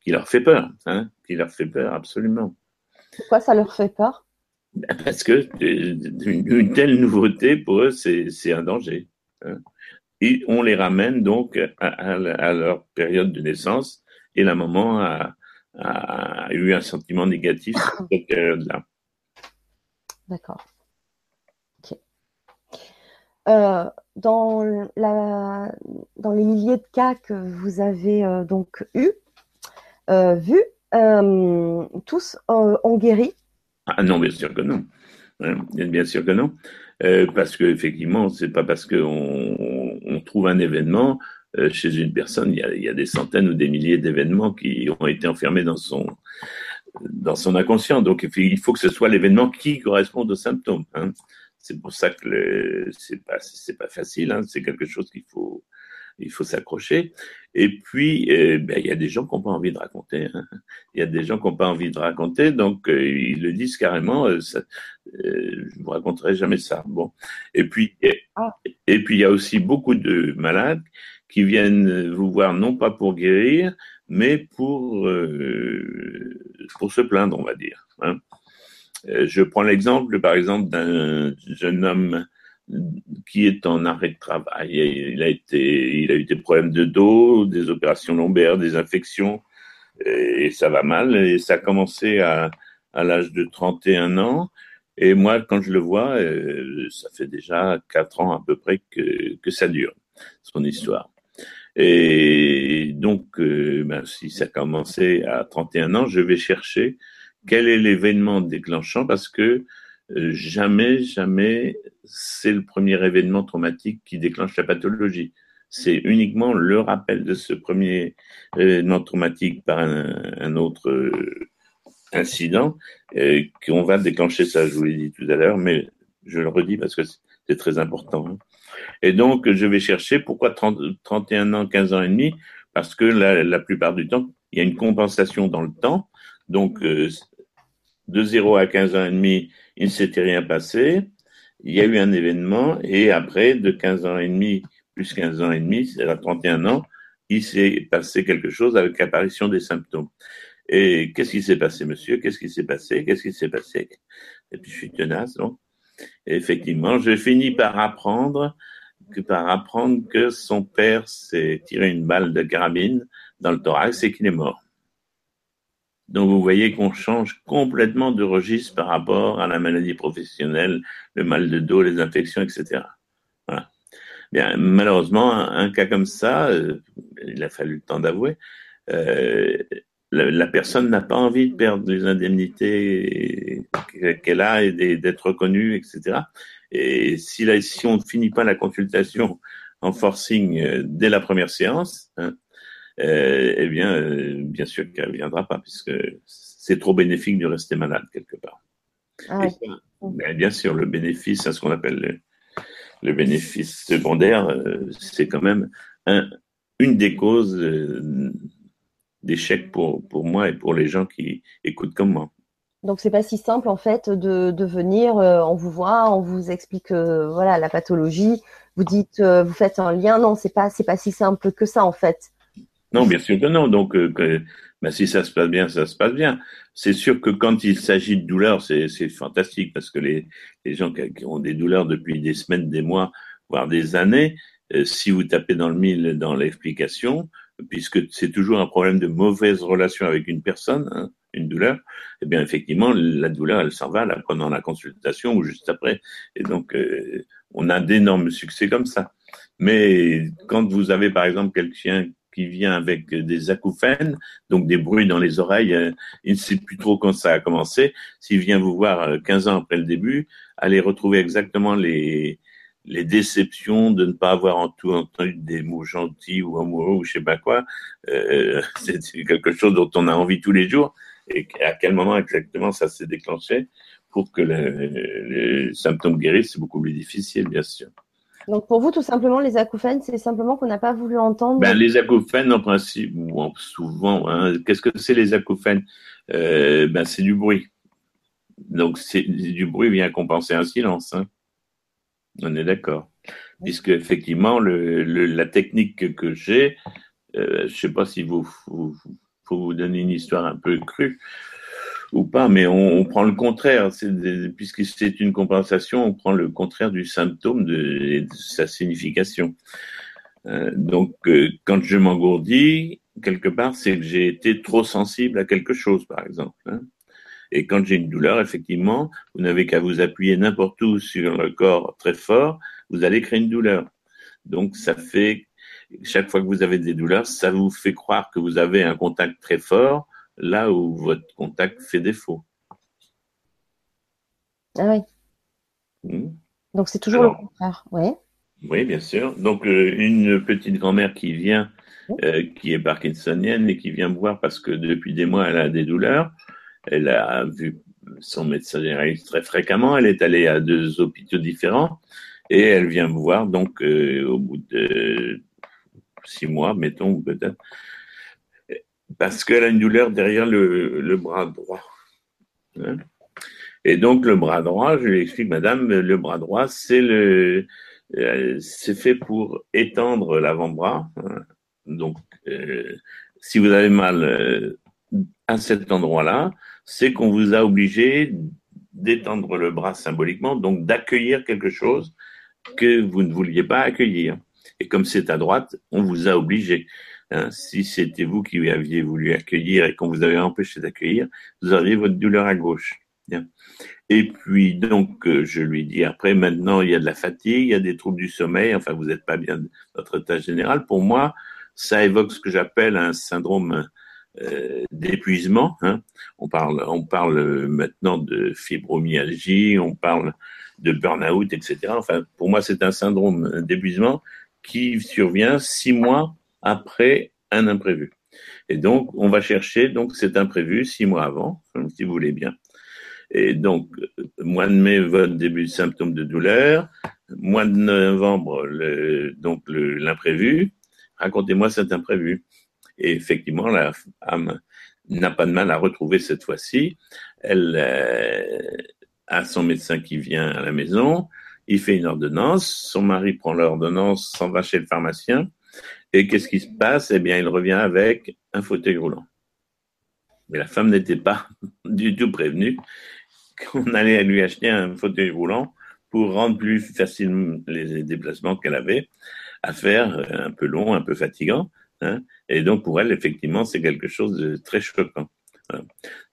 qui leur fait peur, hein, qui leur fait peur absolument. Pourquoi ça leur fait peur? Parce que une, telle nouveauté, pour eux, c'est un danger. Hein. Et on les ramène donc à, leur période de naissance et la maman a, eu un sentiment négatif sur cette période-là. D'accord. Euh, dans, la, dans les milliers de cas que vous avez euh, donc eu, euh, vu, tous ont guéri? Ah non, bien sûr que non. Bien sûr que non. parce qu'effectivement, c'est pas parce qu'on on trouve un événement chez une personne, il y, a, il y, a, des centaines ou des milliers d'événements qui ont été enfermés dans son, dans son inconscient. Donc, il faut que ce soit l'événement qui corresponde aux symptômes. Hein. C'est pour ça que c'est pas c'est pas facile. Hein. C'est quelque chose qu'il faut il faut s'accrocher. Et puis, euh, ben, il y a des gens qui n'ont pas envie de raconter. Hein. Il y a des gens qui n'ont pas envie de raconter, donc euh, ils le disent carrément. Euh, ça, euh, je vous raconterai jamais ça. Bon. Et puis, et, ah. et, puis il y a aussi beaucoup de malades qui viennent vous voir non pas pour guérir, mais pour pour se plaindre, on va dire. Hein. Euh, je prends l'exemple, par exemple, d'un jeune homme qui est en arrêt de travail. Il a été, il a eu des problèmes de dos, des opérations lombaires, des infections, et ça va mal. Et ça a commencé à, à l'âge de 31 ans. Et moi, quand je le vois, euh, ça fait déjà quatre ans à peu près que, que ça dure, son histoire. Et donc, euh, ben, si ça a commencé à 31 ans, je vais chercher quel est l'événement déclenchant parce que euh, jamais, jamais c'est le premier événement traumatique qui déclenche la pathologie. C'est uniquement le rappel de ce premier événement traumatique par un, autre euh, incident euh, qu'on va déclencher ça. Je vous l'ai dit tout à l'heure, mais je le redis parce que c'est très important. Hein. Et donc, je vais chercher pourquoi 30, 31 ans, 15 ans et demi Parce que la, la plupart du temps, il y a une compensation dans le temps. Donc, de 0 à 15 ans et demi, il ne s'était rien passé. Il y a eu un événement et après, de 15 ans et demi plus 15 ans et demi, c'est à 31 ans, il s'est passé quelque chose avec l'apparition des symptômes. Et qu'est-ce qui s'est passé, monsieur? Qu'est-ce qui s'est passé? Qu'est-ce qui s'est passé? Et puis je suis tenace, Effectivement, je finis par apprendre que son père s'est tiré une balle de carabine dans le thorax et qu'il est mort. Donc vous voyez qu'on change complètement de registre par rapport à la maladie professionnelle, le mal de dos, les infections, etc. Malheureusement, un, cas comme ça, euh, il a fallu le temps d'avouer, euh, la, personne n'a pas envie de perdre les indemnités qu'elle a et d'être reconnue, etc. Et si, si on ne finit pas la consultation en forcing euh, dès la première séance, hein, euh, eh bien, euh, bien sûr qu'elle ne viendra pas, puisque c'est trop bénéfique de rester malade quelque part. Ah bien sûr, le bénéfice, ce qu'on appelle le, bénéfice secondaire, euh, c'est quand même un, une des causes d'échec pour, pour moi et pour les gens qui écoutent comme moi. Donc c'est pas si simple en fait de, de venir, on vous voit, on vous explique voilà la pathologie, vous dites, vous faites un lien, non c'est pas c'est pas si simple que ça en fait. Non, bien sûr que non. Donc, euh, ben, si ça se passe bien, ça se passe bien. C'est sûr que quand il s'agit de douleurs, c'est fantastique parce que les, les gens qui, ont des douleurs depuis des semaines, des mois, voire des années, euh, si vous tapez dans le mille dans l'explication, puisque c'est toujours un problème de mauvaise relation avec une personne, hein, une douleur, eh bien effectivement la douleur elle s'en va là, pendant la consultation ou juste après, et donc euh, on a d'énormes succès comme ça. Mais quand vous avez par exemple quelqu'un qui vient avec des acouphènes, donc des bruits dans les oreilles. Euh, il ne sait plus trop quand ça a commencé. S'il vient vous voir 15 euh, ans après le début, allez retrouver exactement les, les déceptions de ne pas avoir en tout entendu des mots gentils ou amoureux ou je sais pas quoi. Euh, c'est quelque chose dont on a envie tous les jours. Et à quel moment exactement ça s'est déclenché pour que les symptômes guérissent, c'est beaucoup plus difficile, bien sûr. Donc pour vous, tout simplement, les acouphènes, c'est simplement qu'on n'a pas voulu entendre. Ben, les acouphènes, en principe, ou souvent, hein, qu'est-ce que c'est les acouphènes? Euh, ben, C'est du bruit. Donc c'est du bruit vient compenser un silence. Hein. On est d'accord. Puisque effectivement, le, la technique que j'ai, euh, je ne sais pas si vous, faut vous donner une histoire un peu crue ou pas, mais on, prend le contraire. Puisque c'est une compensation, on prend le contraire du symptôme de, de sa signification. Euh, donc, euh, quand je m'engourdis, quelque part, c'est que j'ai été trop sensible à quelque chose, par exemple. Hein. Et quand j'ai une douleur, effectivement, vous n'avez qu'à vous appuyer n'importe où sur le corps très fort, vous allez créer une douleur. Donc, ça fait, chaque fois que vous avez des douleurs, ça vous fait croire que vous avez un contact très fort, là où votre contact fait défaut. Ah oui. Hmm. Donc c'est toujours le contraire, oui. Oui, bien sûr. Donc euh, une petite grand-mère qui vient, euh, qui est parkinsonienne et qui vient me voir parce que depuis des mois elle a des douleurs. Elle a vu son médecin généraliste très fréquemment. Elle est allée à deux hôpitaux différents et elle vient me voir donc euh, au bout de six mois, mettons peut-être, parce qu'elle a une douleur derrière le, bras droit. Hein. et donc le bras droit, je lui explique, Madame, le bras droit, c'est le, euh, c'est fait pour étendre l'avant-bras. Hein. Donc, euh, si vous avez mal euh, à cet endroit-là, c'est qu'on vous a obligé d'étendre le bras symboliquement, donc d'accueillir quelque chose que vous ne vouliez pas accueillir. Et comme c'est à droite, on vous a obligé. Hein, si c'était vous qui aviez voulu accueillir et qu'on vous avait empêché d'accueillir, vous auriez votre douleur à gauche. Et puis donc euh, je lui dis après maintenant il y a de la fatigue, il y a des troubles du sommeil, enfin vous n'êtes pas bien dans votre état général. Pour moi, ça évoque ce que j'appelle un syndrome d'épuisement. Hein. On parle on parle maintenant de fibromyalgie, on parle de burn-out, etc. Enfin pour moi c'est un syndrome d'épuisement qui survient six mois après un imprévu. Et donc, on va chercher donc cet imprévu six mois avant, si vous voulez bien. Et donc, mois de mai, votre début de symptômes de douleur. Mois de novembre, le, donc l'imprévu. Racontez-moi cet imprévu. Et effectivement, la femme n'a pas de mal à retrouver cette fois-ci. Elle euh, a son médecin qui vient à la maison. Il fait une ordonnance. Son mari prend l'ordonnance, s'en va chez le pharmacien. Et qu'est-ce qui se passe? Eh bien, il revient avec un fauteuil roulant. Mais la femme n'était pas du tout prévenue qu'on allait lui acheter un fauteuil roulant pour rendre plus facile les déplacements qu'elle avait à faire, euh, un peu long, un peu fatigant. Hein. Et donc, pour elle, effectivement, c'est quelque chose de très choquant.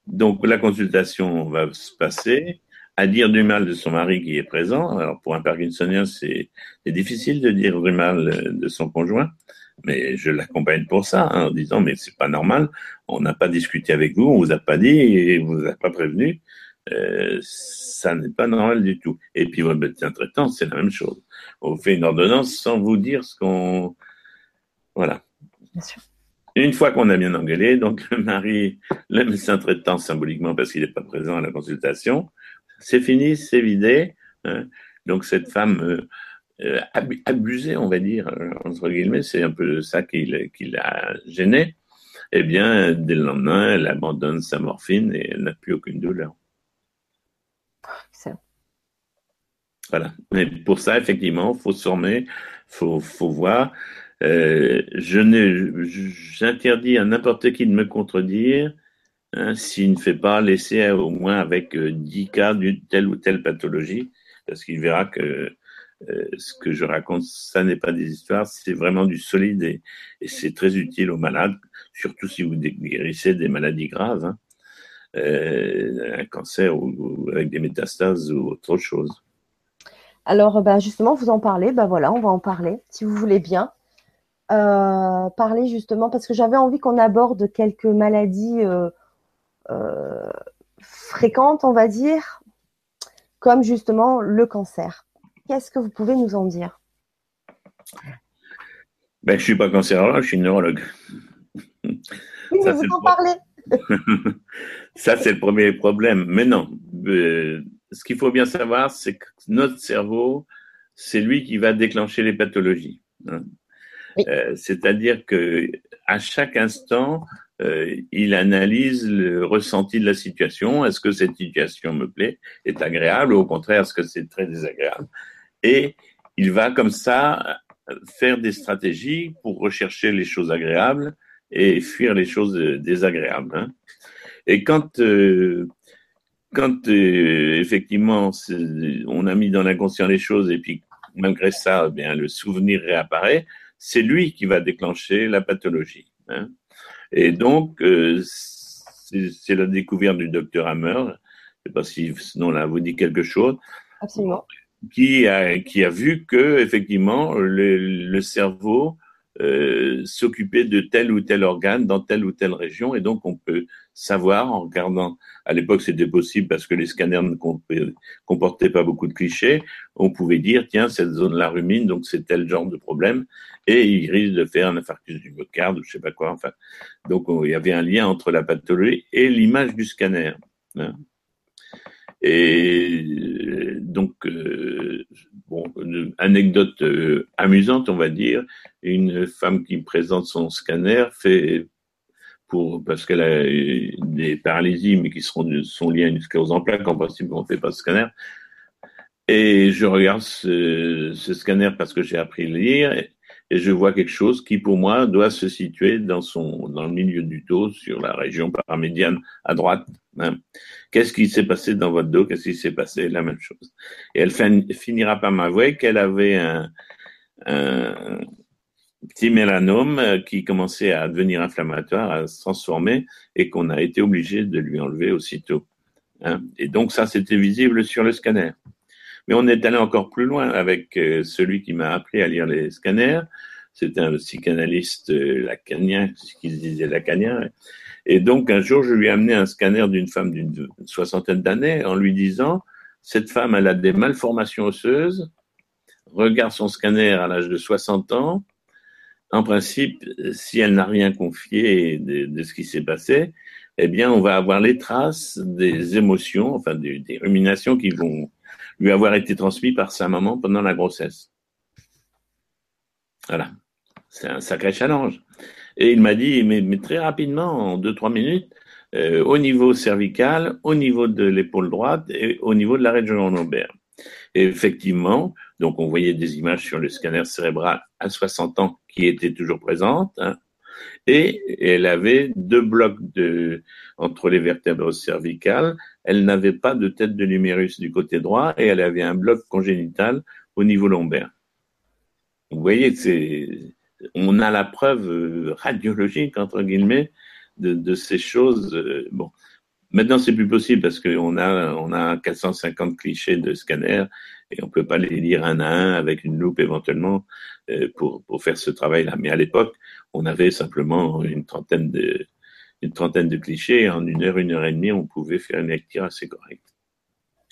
Donc, la consultation va se passer à dire du mal de son mari qui est présent. Alors, pour un Parkinsonien, c'est difficile de dire du mal de son conjoint mais je l'accompagne pour ça, hein, en disant mais c'est pas normal, on n'a pas discuté avec vous, on vous a pas dit et on vous a pas prévenu, euh, ça n'est pas normal du tout. Et puis votre médecin traitant, c'est la même chose. On fait une ordonnance sans vous dire ce qu'on, voilà. Bien sûr. Une fois qu'on a bien engueulé, donc le mari, le médecin traitant symboliquement parce qu'il n'est pas présent à la consultation, c'est fini, c'est vidé. Hein. Donc cette femme euh, euh, abusé, on va dire, euh, entre guillemets, c'est un peu ça qui, l'a gêné, eh bien, dès le lendemain, elle abandonne sa morphine et elle n'a plus aucune douleur. Voilà. Mais pour ça, effectivement, faut se former, faut, faut voir. Euh, j'interdis à n'importe qui de me contredire hein, s'il ne fait pas laisser au moins avec 10 cas d'une telle ou telle pathologie, parce qu'il verra que euh, ce que je raconte, ça n'est pas des histoires, c'est vraiment du solide et, c'est très utile aux malades, surtout si vous guérissez des maladies graves, hein. euh, un cancer ou, avec des métastases ou autre chose. Alors, bah, justement, vous en parlez, bah voilà, on va en parler, si vous voulez bien. Euh, parler justement, parce que j'avais envie qu'on aborde quelques maladies fréquentes, on va dire, comme justement le cancer. Qu'est-ce que vous pouvez nous en dire? Ben, Je ne suis pas cancérologue, je suis neurologue. Oui, mais vous en parlez. Ça, c'est le premier problème. Mais non, euh, ce qu'il faut bien savoir, c'est que notre cerveau, c'est lui qui va déclencher les pathologies. Euh, c'est-à-dire que à chaque instant, euh, il analyse le ressenti de la situation. Est-ce que cette situation me plaît, est agréable, ou au contraire, est-ce que c'est très désagréable? Et il va comme ça faire des stratégies pour rechercher les choses agréables et fuir les choses désagréables. Hein. Et quand, euh, quand euh, effectivement on a mis dans l'inconscient les choses et puis malgré ça, eh bien le souvenir réapparaît, c'est lui qui va déclencher la pathologie. Hein. Et donc, euh, c'est la découverte du docteur Hammer, je ne sais pas si sinon là vous dit quelque chose, Absolument. Qui, a, qui a vu que effectivement le, le cerveau euh, s'occuper de tel ou tel organe dans telle ou telle région. Et donc, on peut savoir en regardant, à l'époque, c'était possible parce que les scanners ne comportaient pas beaucoup de clichés. On pouvait dire, tiens, cette zone-là rumine, donc c'est tel genre de problème. Et il risque de faire un infarctus du myocarde ou je sais pas quoi. Enfin, donc, il y avait un lien entre la pathologie et l'image du scanner. Hein. Et euh, donc, euh, bon, une anecdote euh, amusante, on va dire, une femme qui présente son scanner fait pour parce qu'elle a des paralysies, mais qui seront sont liées à une sclérose en plaques, en principe, on ne fait pas de scanner. Et je regarde ce, ce scanner parce que j'ai appris à lire je vois quelque chose qui, pour moi, doit se situer dans le milieu du dos, sur la région paramédiane à droite. Hein. Qu'est-ce qui s'est passé dans votre dos? Qu'est-ce qui s'est passé? La même chose. Et elle finira par m'avouer qu'elle avait un, petit mélanome qui commençait à devenir inflammatoire, à se transformer, et qu'on a été obligé de lui enlever aussitôt. Hein. Et donc ça, c'était visible sur le scanner. Mais on est allé encore plus loin avec euh, celui qui m'a appris à lire les scanners. C'était un psychanalyste euh, lacanien, ce qu'il disait lacanien. Et donc, un jour, je lui ai amené un scanner d'une femme d'une soixantaine d'années en lui disant, cette femme, elle a des malformations osseuses, regarde son scanner à l'âge de 60 ans. En principe, si elle n'a rien confié de, de ce qui s'est passé, eh bien, on va avoir les traces des émotions, enfin des, des ruminations qui vont lui avoir été transmis par sa maman pendant la grossesse. Voilà, c'est un sacré challenge. Et il m'a dit, mais, très rapidement, en deux, trois minutes, euh, au niveau cervical, au niveau de l'épaule droite et au niveau de la région lombaire. Et effectivement, donc on voyait des images sur le scanner cérébral à 60 ans qui étaient toujours présentes. Hein, et elle avait deux blocs de, entre les vertèbres cervicales. Elle n'avait pas de tête de l'humérus du côté droit et elle avait un bloc congénital au niveau lombaire. Vous voyez, c'est, on a la preuve euh, radiologique, entre guillemets, de, ces choses. Euh, bon. Maintenant, c'est plus possible parce qu'on a, on a 450 clichés de scanner et on peut pas les lire un à un avec une loupe éventuellement euh, pour, pour faire ce travail-là. Mais à l'époque, on avait simplement une trentaine de, une trentaine de clichés. En une heure, une heure et demie, on pouvait faire une lecture assez correcte.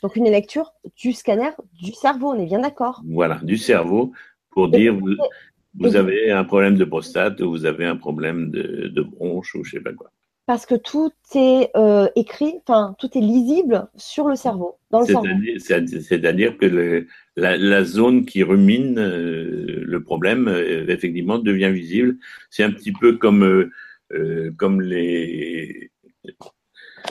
Donc une lecture du scanner du cerveau, on est bien d'accord Voilà, du cerveau pour dire vous, vous avez un problème de prostate ou vous avez un problème de, de bronche ou je sais pas quoi. Parce que tout est euh, écrit, enfin tout est lisible sur le cerveau, dans le cerveau. C'est-à-dire que le, la, la, zone qui rumine euh, le problème, euh, effectivement, devient visible. C'est un petit peu comme, euh, euh comme les,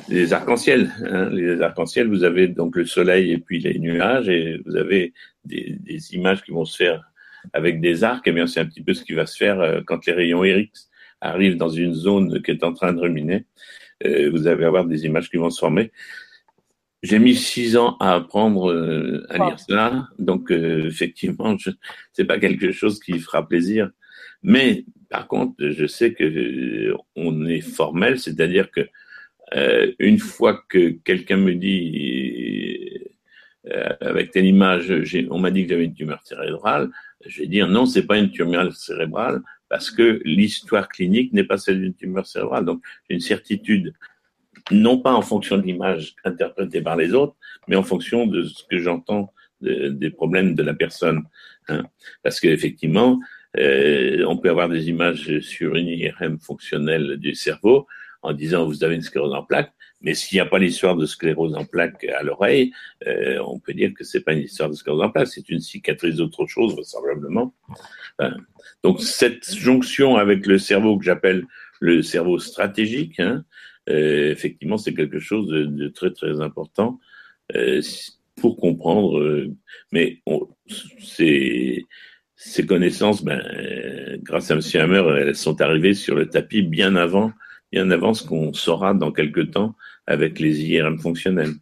les arcs-en-ciel. Hein. Les arcs-en-ciel, vous avez donc le soleil et puis les nuages, et vous avez des, des images qui vont se faire avec des arcs. Et eh bien, c'est un petit peu ce qui va se faire euh, quand les rayons X arrivent dans une zone qui est en train de ruminer. vous allez avoir des images qui vont se former. J'ai mis six ans à apprendre euh, à lire ça, donc euh, effectivement, je, c'est pas quelque chose qui fera plaisir. Mais par contre, je sais que euh, on est formel, c'est-à-dire que une fois que quelqu'un me dit avec telle image, on m'a dit que j'avais une tumeur cérébrale, je vais dire non, c'est pas une tumeur cérébrale parce que l'histoire clinique n'est pas celle d'une tumeur cérébrale. Donc, une certitude non pas en fonction de l'image interprétée par les autres, mais en fonction de ce que j'entends des problèmes de la personne. Hein. Parce qu'effectivement, euh, on peut avoir des images sur une IRM fonctionnelle du cerveau en disant vous avez une sclérose en plaques, mais s'il n'y a pas l'histoire de sclérose en plaques à l'oreille, euh, on peut dire que c'est pas une histoire de sclérose en plaques, c'est une cicatrice d'autre chose vraisemblablement. Donc cette jonction avec le cerveau que j'appelle le cerveau stratégique, hein, euh, effectivement, c'est quelque chose de, très très important euh, pour comprendre. Euh, mais ces, ces connaissances, ben, grâce à M. Hammer, elles sont arrivées sur le tapis bien avant et en avance qu'on saura dans quelques temps avec les IRM fonctionnels.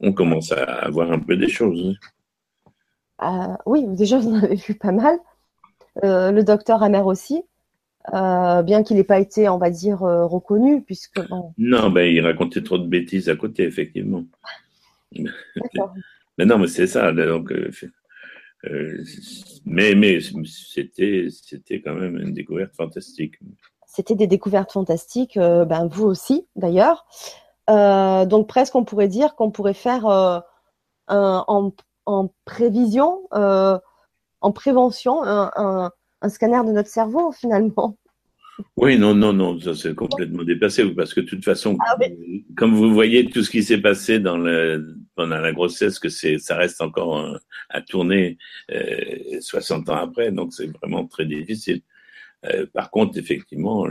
On commence à avoir un peu des choses. Euh, oui, déjà, vous en avez vu pas mal. Euh, le docteur Amer aussi, euh, bien qu'il n'ait pas été, on va dire, reconnu, puisque... Non, ben, il racontait trop de bêtises à côté, effectivement. mais non, mais c'est ça. Donc, mais mais c'était, c'était quand même une découverte fantastique. C'était des découvertes fantastiques, ben, vous aussi, d'ailleurs. donc, presque, on pourrait dire qu'on pourrait faire un, en en prévision, euh, en prévention, un, scanner de notre cerveau finalement. Oui, non, non, non, ça c'est complètement dépassé parce que de toute façon, ah comme vous voyez tout ce qui s'est passé dans le, pendant la grossesse, que c'est, ça reste encore à tourner 60 euh, ans après, donc c'est vraiment très difficile. Euh, par contre, effectivement,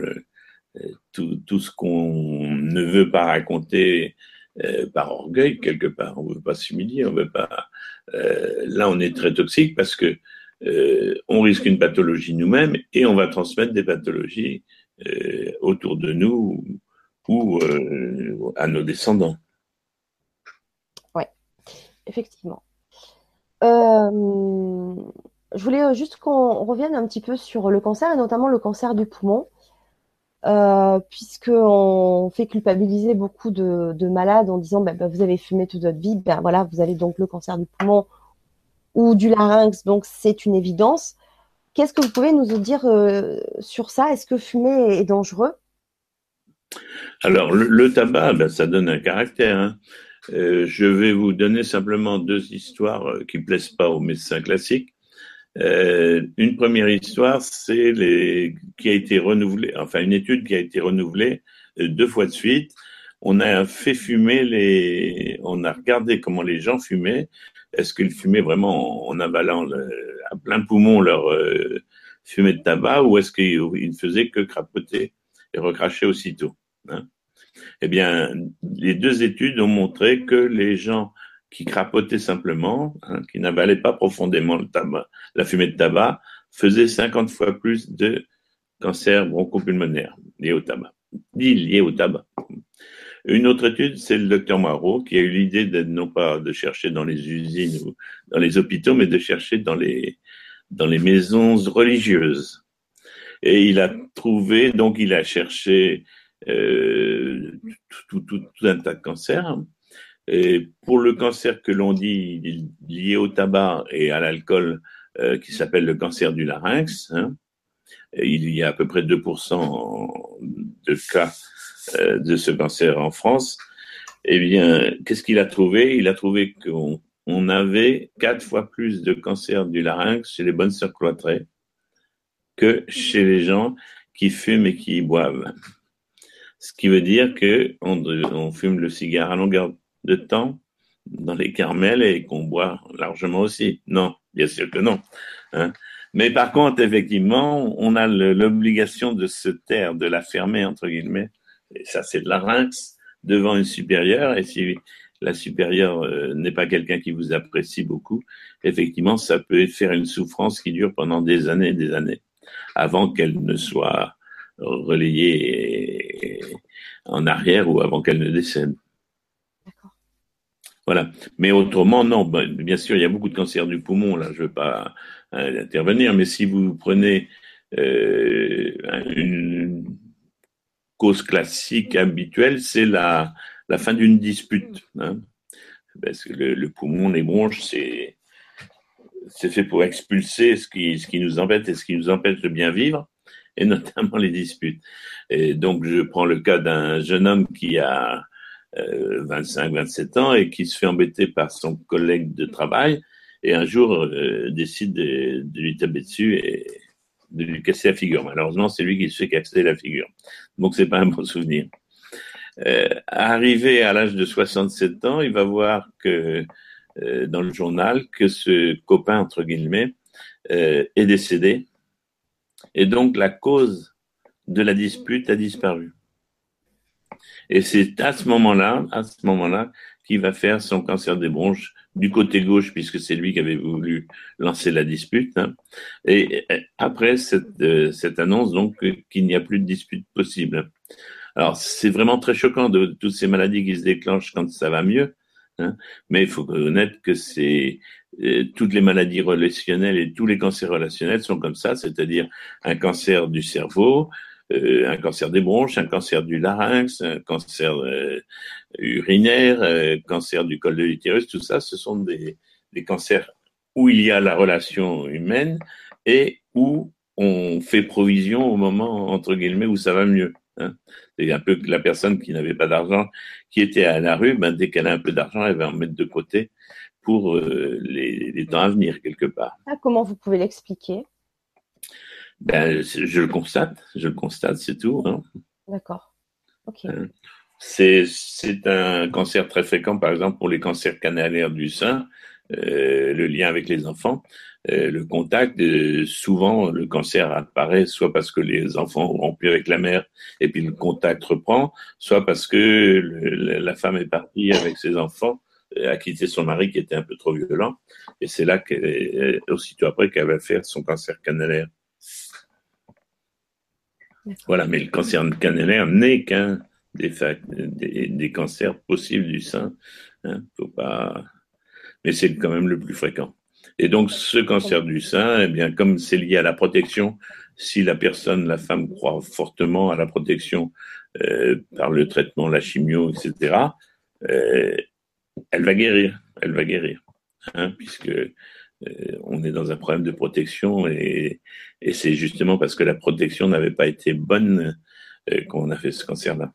tout, tout, ce qu'on ne veut pas raconter par orgueil quelque part, on veut pas s'humilier, on veut pas euh, là, on est très toxique parce que euh, on risque une pathologie nous-mêmes et on va transmettre des pathologies euh, autour de nous ou à nos descendants. Oui, effectivement. Je voulais juste qu'on revienne un petit peu sur le cancer et notamment le cancer du poumon. Euh, puisqu'on fait culpabiliser beaucoup de, malades en disant bah, bah, vous avez fumé toute votre vie, ben voilà, vous avez donc le cancer du poumon ou du larynx, donc c'est une évidence. Qu'est-ce que vous pouvez nous dire euh, sur ça? Est-ce que fumer est dangereux? Alors, le, tabac, ben, ça donne un caractère. Hein. Euh, je vais vous donner simplement deux histoires qui plaisent pas aux médecins classiques. Euh, une première histoire, c'est les qui a été renouvelée, enfin une étude qui a été renouvelée euh, deux fois de suite. On a fait fumer les, on a regardé comment les gens fumaient. Est-ce qu'ils fumaient vraiment en, avalant à plein poumon leur euh, fumée de tabac ou est-ce qu'ils ne faisaient que crapoter et recracher aussitôt hein? Eh bien, les deux études ont montré que les gens qui crapotaient simplement, hein, qui n'avalaient pas profondément le tabac, la fumée de tabac, faisaient 50 fois plus de cancer bronchopulmonaire lié au tabac, lié au tabac. Une autre étude, c'est le docteur Moreau qui a eu l'idée de non pas de chercher dans les usines ou dans les hôpitaux, mais de chercher dans les dans les maisons religieuses. Et il a trouvé, donc il a cherché euh, tout, tout, tout, un tas de cancers, pour le cancer que l'on dit lié au tabac et à l'alcool, euh, qui s'appelle le cancer du larynx, hein, il y a à peu près 2% de cas euh, de ce cancer en France. Eh bien, qu'est-ce qu'il a trouvé? Il a trouvé qu'on on avait quatre fois plus de cancer du larynx chez les bonnes sœurs cloîtrées que chez les gens qui fument et qui boivent. Ce qui veut dire que on, on fume le cigare à longueur de temps dans les carmels et qu'on boit largement aussi. Non, bien sûr que non. Hein. Mais par contre, effectivement, on a l'obligation de se taire, de la fermer, entre guillemets. Et ça, c'est de la rince devant une supérieure. Et si la supérieure euh, n'est pas quelqu'un qui vous apprécie beaucoup, effectivement, ça peut faire une souffrance qui dure pendant des années et des années avant qu'elle ne soit relayée en arrière ou avant qu'elle ne décède. Voilà. Mais autrement, non. Ben, bien sûr, il y a beaucoup de cancers du poumon. Là, je ne veux pas euh, intervenir. Mais si vous prenez euh, une cause classique habituelle, c'est la, fin d'une dispute. Hein. Parce que le, poumon, les bronches, c'est fait pour expulser ce qui, ce qui nous embête et ce qui nous empêche de bien vivre, et notamment les disputes. Et donc, je prends le cas d'un jeune homme qui a 25, euh, 27 ans et qui se fait embêter par son collègue de travail et un jour euh, décide de, lui taper dessus et de lui casser la figure. Malheureusement, c'est lui qui se fait casser la figure. Donc, c'est pas un bon souvenir. Euh, arrivé à l'âge de 67 ans, il va voir que euh, dans le journal que ce copain entre guillemets est décédé et donc la cause de la dispute a disparu. Et c'est à ce moment-là, à ce moment-là, qu'il va faire son cancer des bronches du côté gauche, puisque c'est lui qui avait voulu lancer la dispute. Hein. Et après cette, euh, cette annonce, donc, qu'il n'y a plus de dispute possible. Alors, c'est vraiment très choquant de, toutes ces maladies qui se déclenchent quand ça va mieux, hein, mais il faut reconnaître que c'est euh, toutes les maladies relationnelles et tous les cancers relationnels sont comme ça, c'est-à-dire un cancer du cerveau, un cancer des bronches, un cancer du larynx, un cancer euh, urinaire, euh, cancer du col de l'utérus, tout ça, ce sont des, cancers où il y a la relation humaine et où on fait provision au moment, entre guillemets, où ça va mieux. Hein. C'est un peu la personne qui n'avait pas d'argent, qui était à la rue, ben, dès qu'elle a un peu d'argent, elle va en mettre de côté pour les, les, temps à venir, quelque part. Ah, comment vous pouvez l'expliquer? Ben, je le constate, je le constate, c'est tout. Hein. D'accord. Ok. Hein. C'est c'est un cancer très fréquent, par exemple pour les cancers canalaires du sein, euh, le lien avec les enfants, euh, le contact. Euh, souvent, le cancer apparaît soit parce que les enfants ont rompu avec la mère et puis le contact reprend, soit parce que le, la femme est partie avec ses enfants a quitté son mari qui était un peu trop violent, et c'est là qu'elle, aussitôt après, qu'elle va faire son cancer canalaire. Voilà, mais le cancer canélaire n'est qu'un des, des, cancers possibles du sein. Hein, faut pas... Mais c'est quand même le plus fréquent. Et donc, ce cancer du sein, eh bien, comme c'est lié à la protection, si la personne, la femme, croit fortement à la protection euh, par le traitement, la chimio, etc., euh, elle va guérir. Elle va guérir. Hein, puisque euh, on est dans un problème de protection et, c'est justement parce que la protection n'avait pas été bonne euh, qu'on a fait ce cancer-là.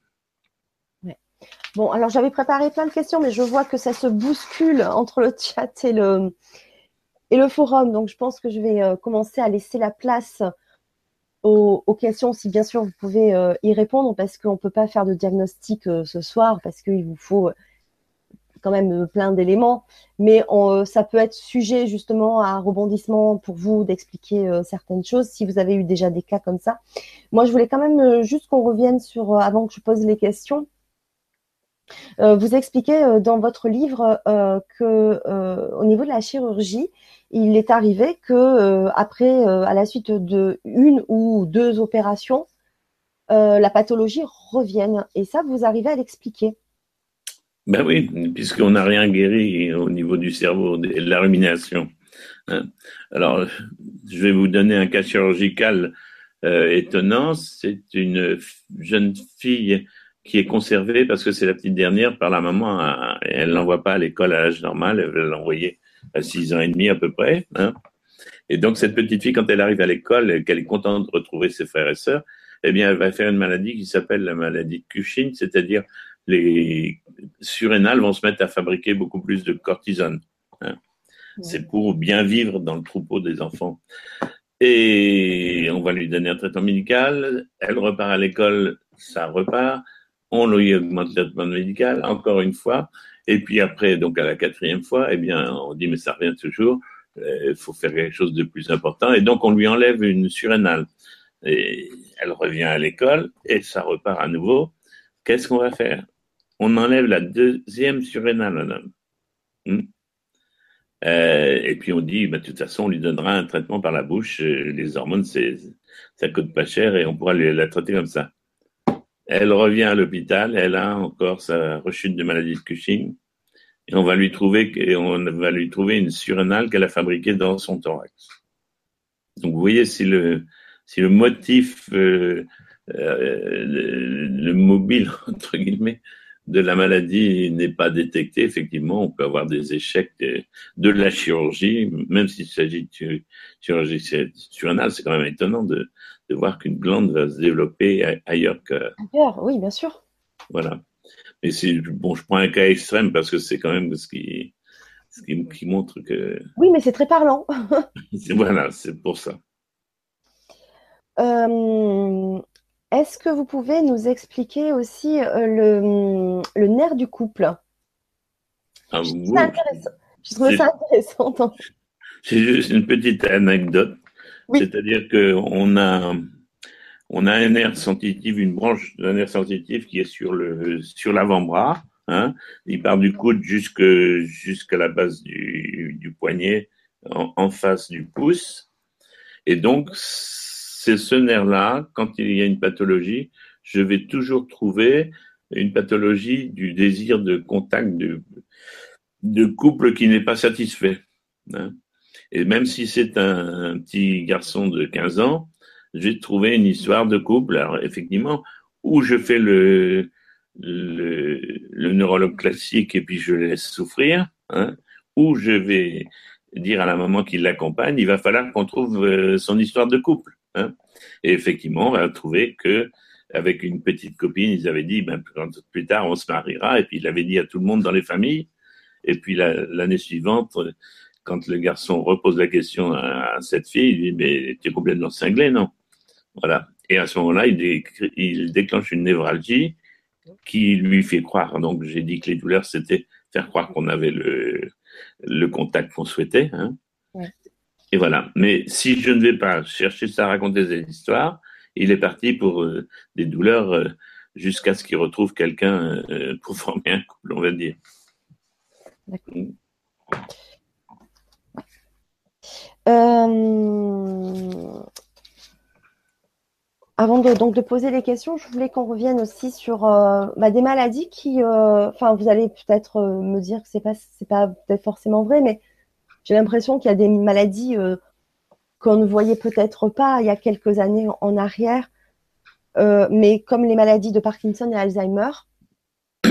Bon, alors j'avais préparé plein de questions, mais je vois que ça se bouscule entre le chat et le, et le forum. Donc je pense que je vais euh, commencer à laisser la place aux, questions, si bien sûr vous pouvez y répondre, parce qu'on ne peut pas faire de diagnostic ce soir, parce qu'il vous faut quand même euh, plein d'éléments, mais euh, ça peut être sujet justement à rebondissement pour vous d'expliquer euh, certaines choses si vous avez eu déjà des cas comme ça. Moi, je voulais quand même juste qu'on revienne sur, avant que je pose les questions, vous expliquez dans votre livre que au niveau de la chirurgie, il est arrivé que après, à la suite de une ou deux opérations, la pathologie revienne. Et ça, vous arrivez à l'expliquer. Ben oui, puisqu'on n'a rien guéri au niveau du cerveau, de la rumination. Hein. Alors, je vais vous donner un cas chirurgical euh, étonnant. C'est une jeune fille qui est conservée parce que c'est la petite dernière par la maman. Hein, elle l'envoie pas à l'école à l'âge normal, elle veut l'envoyer à six ans et demi à peu près. Hein. Et donc cette petite fille, quand elle arrive à l'école, qu'elle est contente de retrouver ses frères et sœurs, eh bien elle va faire une maladie qui s'appelle la maladie de Cushing, c'est-à-dire les surrénales vont se mettre à fabriquer beaucoup plus de cortisone. Hein. C'est pour bien vivre dans le troupeau des enfants. Et on va lui donner un traitement médical. Elle repart à l'école, ça repart. On lui augmente le traitement médical, encore une fois. Et puis après, donc à la quatrième fois, eh bien, on dit mais ça revient toujours. Il faut faire quelque chose de plus important. Et donc on lui enlève une surrénale. Et elle revient à l'école et ça repart à nouveau. Qu'est-ce qu'on va faire? On enlève la deuxième surrénale à homme. Hmm? Euh, et puis on dit, bah, de toute façon, on lui donnera un traitement par la bouche. Euh, les hormones, c'est, ça coûte pas cher et on pourra la traiter comme ça. Elle revient à l'hôpital, elle a encore sa rechute de maladie de Cushing et on va lui trouver, une surrénale qu'elle a fabriquée dans son thorax. Donc vous voyez si le si le motif euh, le, mobile entre guillemets de la maladie n'est pas détecté, effectivement, on peut avoir des échecs de, la chirurgie, même s'il s'agit de chirurgie surrénale, c'est quand même étonnant de, voir qu'une glande va se développer ailleurs que. Ailleurs, oui, bien sûr. Voilà. Mais c'est bon, je prends un cas extrême parce que c'est quand même ce qui, ce qui, montre que. Oui, mais c'est très parlant. voilà, c'est pour ça. Euh, est-ce que vous pouvez nous expliquer aussi euh, le, le, nerf du couple? Ah, Je trouve ça intéressant. C'est juste une petite anecdote. C'est-à-dire qu'on a, on a un nerf sensitif, une branche d'un nerf sensitif qui est sur le sur l'avant-bras. Hein. Il part du coude jusque jusqu'à la base du, du poignet, en, en, face du pouce. Et donc c'est ce nerf-là, quand il y a une pathologie, je vais toujours trouver une pathologie du désir de contact de, couple qui n'est pas satisfait. Hein. Et même si c'est un, petit garçon de 15 ans, j'ai trouvé une histoire de couple. Alors effectivement, où je fais le, neurologue classique et puis je laisse souffrir, hein, ou je vais dire à la maman qui l'accompagne, il va falloir qu'on trouve euh, son histoire de couple. Hein. Et effectivement, on va trouver que avec une petite copine, ils avaient dit, ben, plus tard, on se mariera. Et puis, il avait dit à tout le monde dans les familles. Et puis, l'année suivante, quand le garçon repose la question à, cette fille, il dit, mais tu es complètement cinglé, non? Voilà. Et à ce moment-là, il, il déclenche une névralgie qui lui fait croire. Donc, j'ai dit que les douleurs, c'était faire croire qu'on avait le, le contact qu'on souhaitait. Hein. Et voilà. Mais si je ne vais pas chercher à raconter des histoires, il est parti pour euh, des douleurs euh, jusqu'à ce qu'il retrouve quelqu'un euh, pour former un couple, on va dire. Avant de, donc de poser les questions, je voulais qu'on revienne aussi sur bah, des maladies qui, enfin, vous allez peut-être me dire que c'est pas, c'est pas peut-être forcément vrai, mais j'ai l'impression qu'il y a des maladies qu'on ne voyait peut-être pas il y a quelques années en arrière, euh, mais comme les maladies de Parkinson et Alzheimer.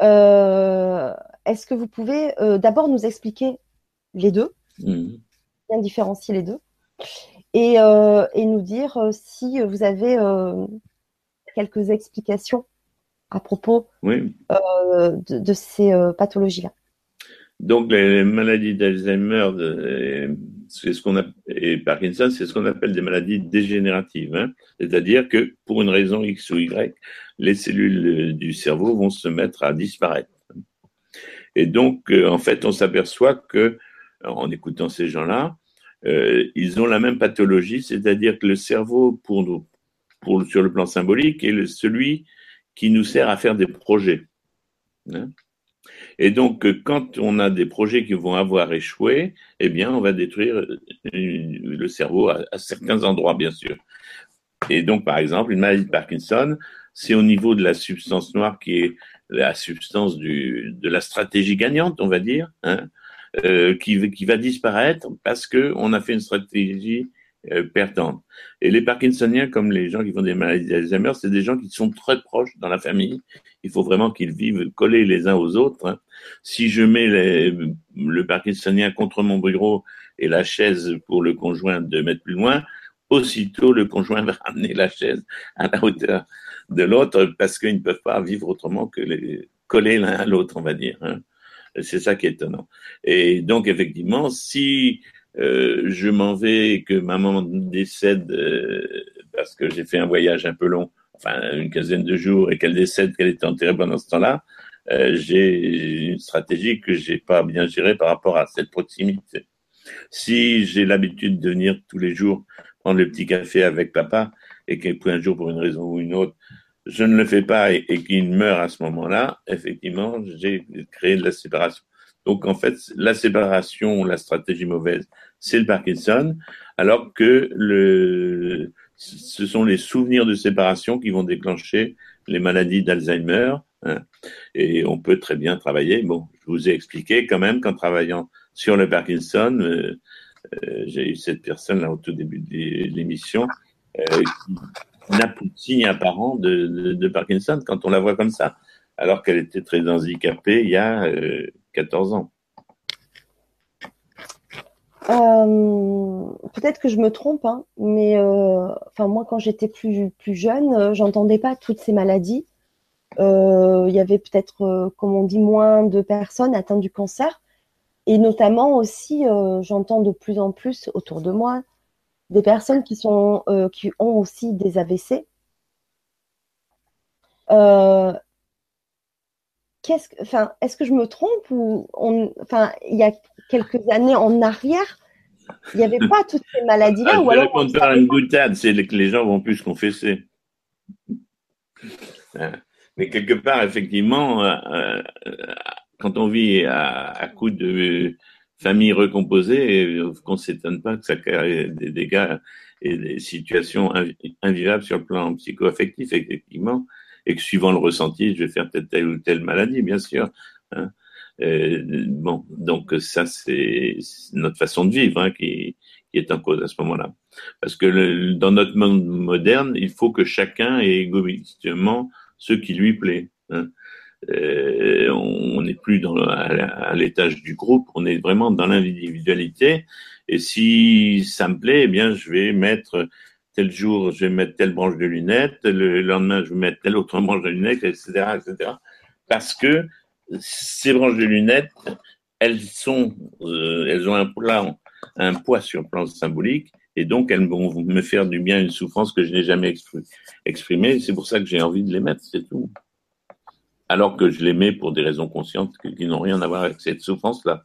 Euh, est-ce que vous pouvez euh, d'abord nous expliquer les deux, mmh. bien différencier les deux, et, nous dire si vous avez quelques explications à propos de, ces pathologies-là donc, les maladies d'Alzheimer c'est ce qu'on et Parkinson, c'est ce qu'on appelle des maladies dégénératives. Hein. C'est-à-dire que pour une raison X ou Y, les cellules du cerveau vont se mettre à disparaître. Et donc, euh, en fait, on s'aperçoit que, en écoutant ces gens-là, euh, ils ont la même pathologie, c'est-à-dire que le cerveau, pour, pour sur le plan symbolique, est celui qui nous sert à faire des projets. Hein. Et donc, euh, quand on a des projets qui vont avoir échoué, eh bien, on va détruire euh, le cerveau à, certains endroits, bien sûr. Et donc, par exemple, une maladie de Parkinson, c'est au niveau de la substance noire qui est la substance de la stratégie gagnante, on va dire, hein, euh, qui, qui va disparaître parce que on a fait une stratégie perdante. Et les Parkinsoniens, comme les gens qui font des maladies d'Alzheimer, c'est des gens qui sont très proches dans la famille. Il faut vraiment qu'ils vivent collés les uns aux autres. Hein. Si je mets le Parkinsonien contre mon bureau et la chaise pour le conjoint de mettre plus loin, aussitôt le conjoint va ramener la chaise à la hauteur de l'autre parce qu'ils ne peuvent pas vivre autrement que les coller l'un à l'autre, on va dire. Hein. C'est ça qui est étonnant. Et donc, effectivement, si euh, je m'en vais et que maman décède euh, parce que j'ai fait un voyage un peu long, enfin une quinzaine de jours, et qu'elle décède, qu'elle était enterrée pendant ce temps-là, euh, j'ai une stratégie que j'ai pas bien gérée par rapport à cette proximité. Si j'ai l'habitude de venir tous les jours prendre le petit café avec papa et qu'un jour pour une raison ou une autre, je ne le fais pas et, et qu'il meurt à ce moment-là, effectivement, j'ai créé de la séparation. Donc en fait, la séparation, la stratégie mauvaise, c'est le Parkinson, alors que ce sont les souvenirs de séparation qui vont déclencher les maladies d'Alzheimer. Hein. Et on peut très bien travailler. Bon, je vous ai expliqué quand même qu'en travaillant sur le Parkinson, euh, euh, j'ai eu cette personne là au tout début de l'émission euh, qui n'a plus de signe apparent de, Parkinson quand on la voit comme ça, alors qu'elle était très handicapée il y a 14 ans. Euh, peut-être que je me trompe, hein, mais euh, enfin moi quand j'étais plus plus jeune, euh, j'entendais pas toutes ces maladies. Il y avait peut-être, comme on dit, moins de personnes atteintes du cancer, et notamment aussi, j'entends de plus en plus autour de moi des personnes qui sont qui ont aussi des AVC qu'est-ce enfin, est-ce que je me trompe ou on, enfin, il y a quelques années en arrière, il n'y avait pas toutes ces maladies-là. Ah, ou alors on faire une boutade, c'est que les gens vont plus se confesser. Hein. Mais quelque part, effectivement, euh, euh, quand on vit à, coup de famille recomposée qu'on s'étonne pas que ça crée des dégâts et des situations invivables sur le plan psycho-affectif, effectivement, et que suivant le ressenti, je vais faire telle, ou telle maladie, bien sûr. Hein. Euh, bon, donc ça, c'est notre façon de vivre hein, qui, est en cause à ce moment-là. Parce que dans notre monde moderne, il faut que chacun ait égoïstement ce qui lui plaît. Hein. Euh, on n'est plus dans, à, l'étage du groupe, on est vraiment dans l'individualité. Et si ça me plaît, eh bien, je vais mettre tel jour, je vais mettre telle branche de lunettes, le lendemain, je vais mettre telle autre branche de lunettes, etc., etc. Parce que ces branches de lunettes, elles sont, euh, elles ont un poids, sur le plan symbolique, et donc elles vont me faire du bien une souffrance que je n'ai jamais exprimée. C'est pour ça que j'ai envie de les mettre, c'est tout alors que je les mets pour des raisons conscientes qui n'ont rien à voir avec cette souffrance-là.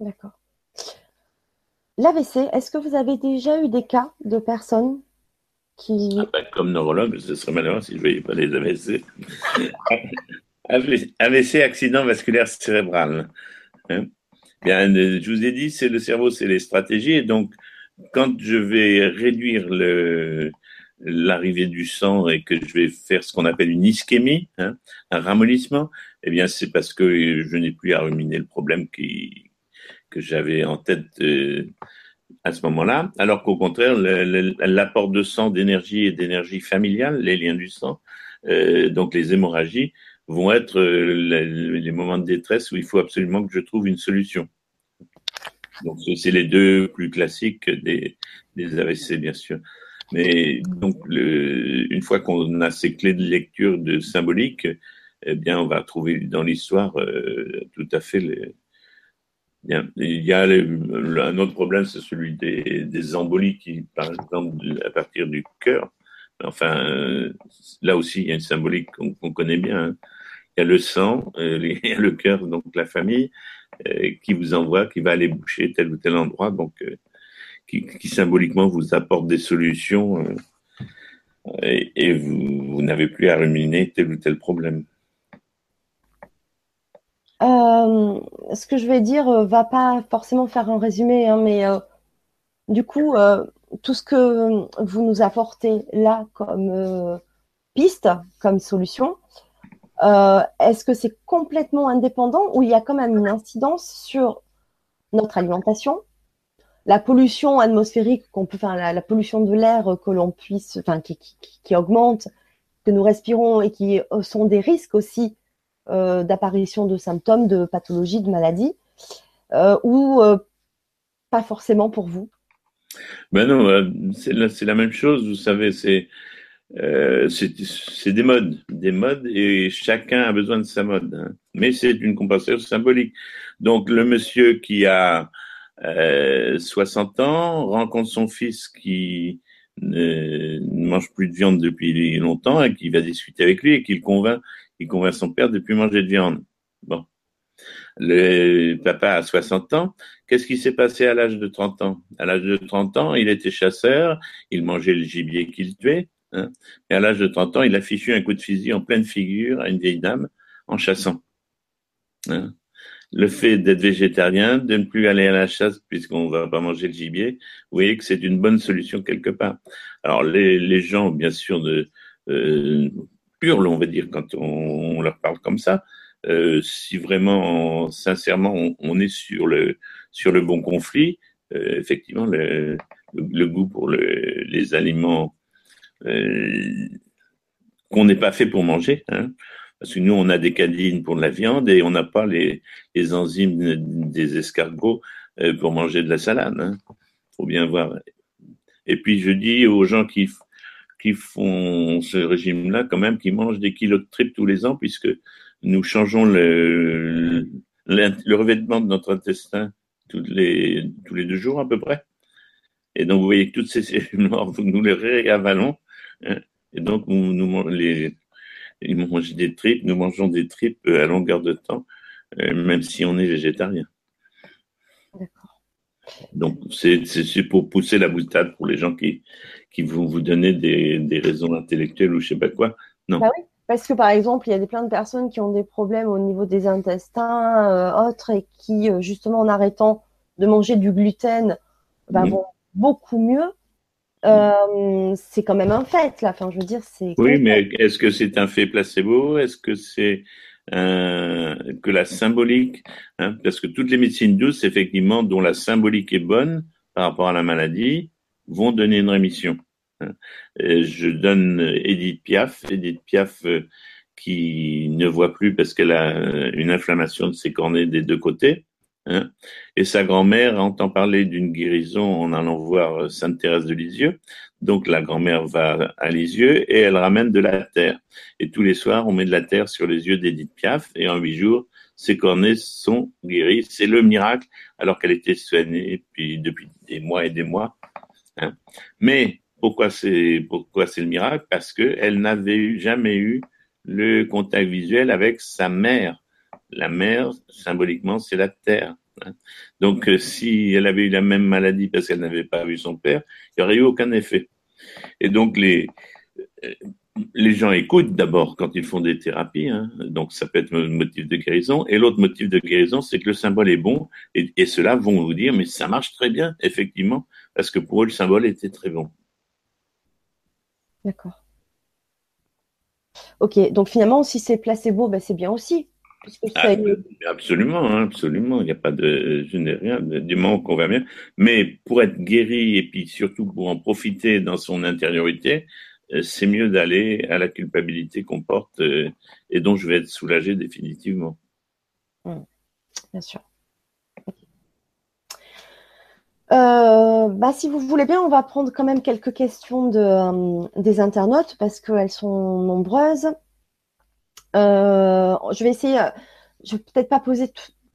D'accord. L'AVC, est-ce que vous avez déjà eu des cas de personnes qui... Ah ben, comme neurologue, ce serait malheureux si je ne voyais pas les AVC. AVC, accident vasculaire cérébral. Hein. Bien, je vous ai dit, c'est le cerveau, c'est les stratégies. Et donc, quand je vais réduire l'arrivée du sang et que je vais faire ce qu'on appelle une ischémie, hein, un ramollissement, eh bien c'est parce que je n'ai plus à ruminer le problème qui, que j'avais en tête euh, à ce moment-là, alors qu'au contraire, l'apport de sang, d'énergie et d'énergie familiale, les liens du sang, euh, donc les hémorragies, vont être euh, les, moments de détresse où il faut absolument que je trouve une solution. Donc c'est les deux plus classiques des, AVC, bien sûr. Mais donc, une fois qu'on a ces clés de lecture de symbolique, eh bien, on va trouver dans l'histoire tout à fait les, Bien. Il y a un autre problème, c'est celui des, des, embolies qui, par exemple, à partir du cœur. Enfin, euh, là aussi, il y a une symbolique qu'on connaît bien. Hein. Il y a le sang, euh, il y a le cœur, donc la famille, qui vous envoie, qui va aller boucher tel ou tel endroit. Donc, qui, symboliquement vous apporte des solutions euh, et, vous, n'avez plus à ruminer tel ou tel problème. Euh, ce que je vais dire euh, va pas forcément faire un résumé, hein, mais du coup, tout ce que vous nous apportez là comme piste, comme solution, est-ce que c'est complètement indépendant ou il y a quand même une incidence sur notre alimentation, la pollution atmosphérique qu'on peut, enfin la, pollution de l'air que l'on puisse, enfin qui, augmente, que nous respirons et qui sont des risques aussi euh, d'apparition de symptômes, de pathologies, de maladies, euh, ou euh, pas forcément pour vous? Ben non, c'est la, même chose. Vous savez, c'est c'est des modes, des modes, et chacun a besoin de sa mode. Hein. Mais c'est une compensation symbolique. Donc le monsieur qui a 60 euh, ans, rencontre son fils qui ne, mange plus de viande depuis longtemps et qui va discuter avec lui et qui le convainc, il convainc son père de plus manger de viande. Bon. Le papa a 60 ans. Qu'est-ce qui s'est passé à l'âge de 30 ans? À l'âge de 30 ans, il était chasseur, il mangeait le gibier qu'il tuait. Hein, et à l'âge de 30 ans, il a fichu un coup de fusil en pleine figure à une vieille dame en chassant. Hein le fait d'être végétarien, de ne plus aller à la chasse puisqu'on va pas manger le gibier, vous voyez que c'est une bonne solution quelque part. Alors les, gens, bien sûr, de, on va dire, quand on, leur parle comme ça. Euh, si vraiment, sincèrement, on, est sur le sur le bon conflit, euh, effectivement, le, goût pour le, les aliments euh, qu'on n'est pas fait pour manger. Hein, parce que nous, on a des cadines pour de la viande et on n'a pas les, enzymes des escargots pour manger de la salade. Hein. Faut bien voir. Et puis, je dis aux gens qui, qui font ce régime-là, quand même, qui mangent des kilos de tripes tous les ans, puisque nous changeons le, le, revêtement de notre intestin tous les, tous les deux jours à peu près. Et donc, vous voyez que toutes ces cellules mortes, nous les réavalons. Hein. Et donc, nous, nous, les, ils mangent des tripes, nous mangeons des tripes euh, à longueur de temps, euh, même si on est végétarien. D'accord. Donc, c'est pour pousser la boutade pour les gens qui, qui vont vous donner des, des raisons intellectuelles ou je sais pas quoi. Non. Bah Parce que par exemple, il y a des, plein de personnes qui ont des problèmes au niveau des intestins, euh, autres, et qui, euh, justement, en arrêtant de manger du gluten, bah, vont beaucoup mieux. Euh, c'est quand même un fait, là. Enfin, je veux dire, c'est. Oui, mais est-ce que c'est un fait placebo? Est-ce que c'est que la symbolique hein? Parce que toutes les médecines douces, effectivement, dont la symbolique est bonne par rapport à la maladie, vont donner une rémission. Hein. je donne Edith Piaf, Edith Piaf euh, qui ne voit plus parce qu'elle a euh, une inflammation de ses cornets des deux côtés. Hein. Et sa grand-mère entend parler d'une guérison en allant voir euh, Sainte Thérèse de Lisieux. Donc la grand-mère va à Lisieux et elle ramène de la terre. Et tous les soirs, on met de la terre sur les yeux d'Edith Piaf et en huit jours, ses cornets sont guéris. C'est le miracle alors qu'elle était soignée depuis, depuis des mois et des mois. Hein. Mais pourquoi c'est pourquoi c'est le miracle? Parce que elle n'avait jamais eu le contact visuel avec sa mère. La mère, symboliquement, c'est la terre. Hein. Donc, euh, si elle avait eu la même maladie parce qu'elle n'avait pas vu son père, il n'y aurait eu aucun effet. Et donc, les, euh, les gens écoutent d'abord quand ils font des thérapies, hein. donc ça peut être un motif de guérison. Et l'autre motif de guérison, c'est que le symbole est bon, et, et ceux-là vont vous dire, mais ça marche très bien, effectivement, parce que pour eux, le symbole était très bon. D'accord. Ok, donc finalement, si c'est placebo, ben c'est bien aussi. Ah, absolument, hein, absolument. Il n'y a pas de, je n'ai rien, du moment qu'on va bien. Mais pour être guéri et puis surtout pour en profiter dans son intériorité, euh, c'est mieux d'aller à la culpabilité qu'on porte euh, et dont je vais être soulagé définitivement. Mmh. Bien sûr. Euh, bah, si vous voulez bien, on va prendre quand même quelques questions de, euh, des internautes parce qu'elles sont nombreuses. Euh, je vais essayer, je vais peut-être pas poser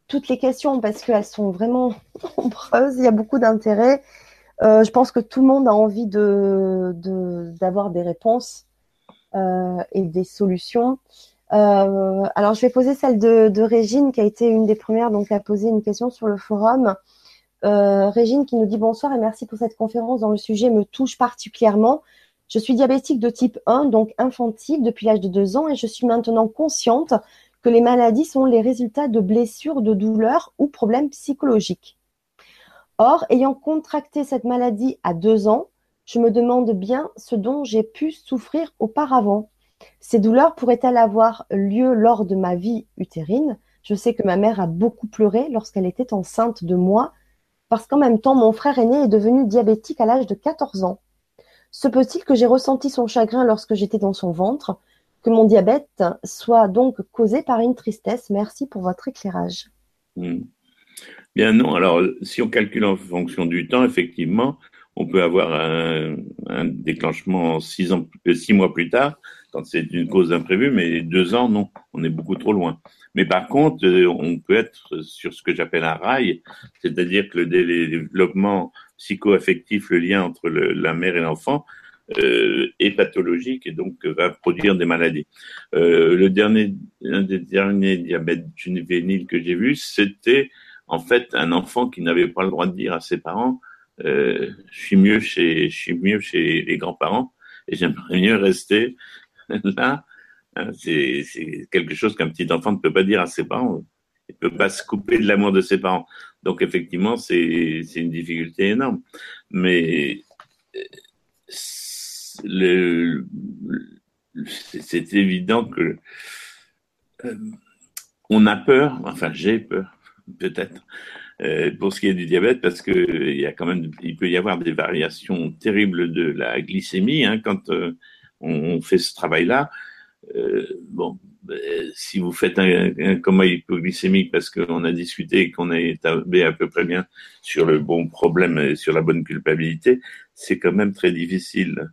toutes les questions parce qu'elles sont vraiment nombreuses. Il y a beaucoup d'intérêt. je pense que tout le monde a envie de d'avoir des réponses et des solutions. alors, je vais poser celle de, de Régine qui a été une des premières donc à poser une question sur le forum. Euh, Régine qui nous dit bonsoir et merci pour cette conférence dont le sujet me touche particulièrement. Je suis diabétique de type 1, donc infantile depuis l'âge de 2 ans et je suis maintenant consciente que les maladies sont les résultats de blessures, de douleurs ou problèmes psychologiques. Or, ayant contracté cette maladie à 2 ans, je me demande bien ce dont j'ai pu souffrir auparavant. Ces douleurs pourraient-elles avoir lieu lors de ma vie utérine? Je sais que ma mère a beaucoup pleuré lorsqu'elle était enceinte de moi parce qu'en même temps mon frère aîné est devenu diabétique à l'âge de 14 ans. Se peut-il que j'ai ressenti son chagrin lorsque j'étais dans son ventre, que mon diabète soit donc causé par une tristesse? Merci pour votre éclairage. Hmm. Bien non, alors si on calcule en fonction du temps, effectivement, on peut avoir un, déclenchement euh, six mois plus tard, quand c'est une cause imprévue, mais deux ans, non, on est beaucoup trop loin. Mais par contre, euh, on peut être sur ce que j'appelle un rail, c'est-à-dire que le développement psycho-affectif, le lien entre la mère et l'enfant, euh, est pathologique et donc va produire des maladies. Euh, le dernier, un des derniers diabètes juvéniles que j'ai vu, c'était en fait un enfant qui n'avait pas le droit de dire à ses parents euh, je suis mieux chez je suis mieux chez les grands-parents et j'aimerais mieux rester là Hein, c'est quelque chose qu'un petit enfant ne peut pas dire à ses parents. Il ne peut pas se couper de l'amour de ses parents. Donc effectivement, c'est une difficulté énorme. Mais c'est évident que euh, on a peur, enfin j'ai peur peut-être, euh, pour ce qui est du diabète, parce que il y a quand même, il peut y avoir des variations terribles de la glycémie hein, quand euh, on fait ce travail-là. Euh, bon, ben, si vous faites un, coma hypoglycémique parce qu'on a discuté et qu'on est établi à peu près bien sur le bon problème et sur la bonne culpabilité, c'est quand même très difficile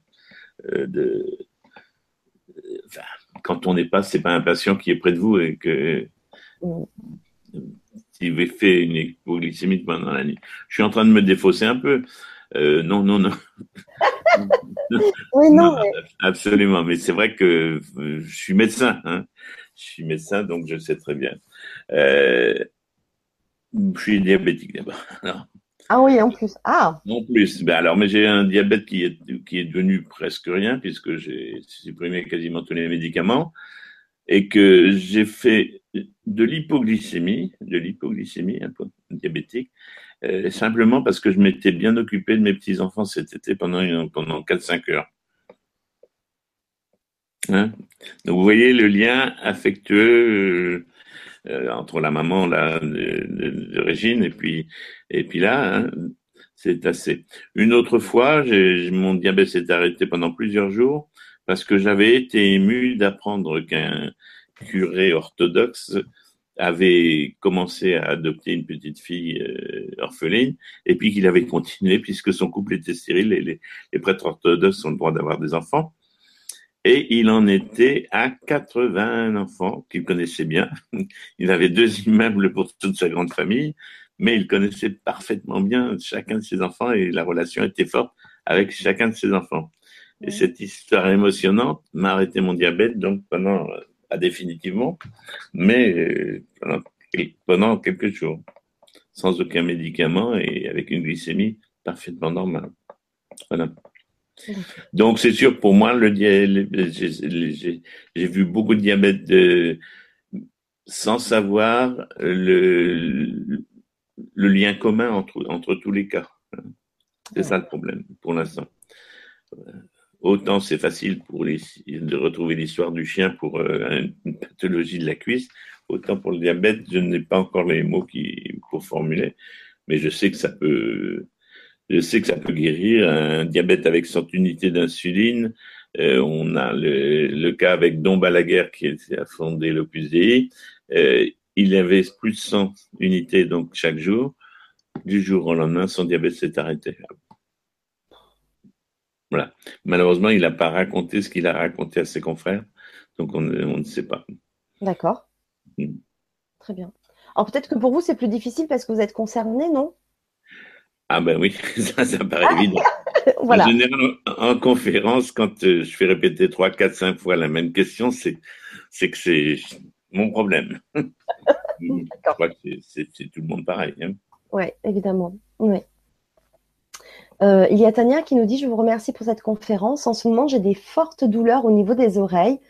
euh, de. Enfin, quand on n'est pas, c'est pas un patient qui est près de vous et que s'il fait une hypoglycémie pendant la nuit. Je suis en train de me défausser un peu. Euh, non, non, non. oui, non. Absolument, mais c'est vrai que euh, je suis médecin. Hein. Je suis médecin, donc je sais très bien. Euh, je suis diabétique d'abord. Ah oui, en plus. Ah. En plus. Ben alors, mais j'ai un diabète qui est qui est devenu presque rien puisque j'ai supprimé quasiment tous les médicaments et que j'ai fait de l'hypoglycémie, de l'hypoglycémie un peu diabétique, euh, simplement parce que je m'étais bien occupé de mes petits enfants cet été pendant pendant 4-5 heures. Hein? Donc vous voyez le lien affectueux euh, euh, entre la maman là de, de, Régine et puis et puis là hein, c'est assez. Une autre fois, mon diabète s'est arrêté pendant plusieurs jours parce que j'avais été ému d'apprendre qu'un curé orthodoxe avait commencé à adopter une petite fille euh, orpheline et puis qu'il avait continué puisque son couple était stérile et les, les prêtres orthodoxes ont le droit d'avoir des enfants. Et il en était à 80 enfants qu'il connaissait bien. Il avait deux immeubles pour toute sa grande famille, mais il connaissait parfaitement bien chacun de ses enfants et la relation était forte avec chacun de ses enfants. Et cette histoire émotionnante m'a arrêté mon diabète donc pendant, euh, pas définitivement, mais euh, pendant, quelques jours, sans aucun médicament et avec une glycémie parfaitement normale. Voilà. Donc, c'est sûr, pour moi, le j'ai vu beaucoup de diabète de, sans savoir le, le lien commun entre, entre tous les cas. C'est ça le problème pour l'instant. Autant c'est facile pour de retrouver l'histoire du chien pour euh, une pathologie de la cuisse, autant pour le diabète, je n'ai pas encore les mots qui, pour formuler, mais je sais que ça peut, je sais que ça peut guérir un diabète avec 100 unités d'insuline. Euh, on a le, le, cas avec Don Balaguer qui a fondé l'Opus Dei. Euh, il avait plus de 100 unités donc chaque jour. Du jour au lendemain, son diabète s'est arrêté. Voilà. Malheureusement, il n'a pas raconté ce qu'il a raconté à ses confrères, donc on, on ne sait pas. D'accord. Mm. Très bien. Alors peut-être que pour vous, c'est plus difficile parce que vous êtes concerné, non? Ah ben oui, ça, ça paraît ah, évident. voilà. En général, en conférence, quand euh, je fais répéter trois, quatre, cinq fois la même question, c'est c'est que c'est mon problème. je crois que c'est tout le monde pareil. Hein. Oui, évidemment. Ouais. Euh, il y a Tania qui nous dit Je vous remercie pour cette conférence. En ce moment, j'ai des fortes douleurs au niveau des oreilles.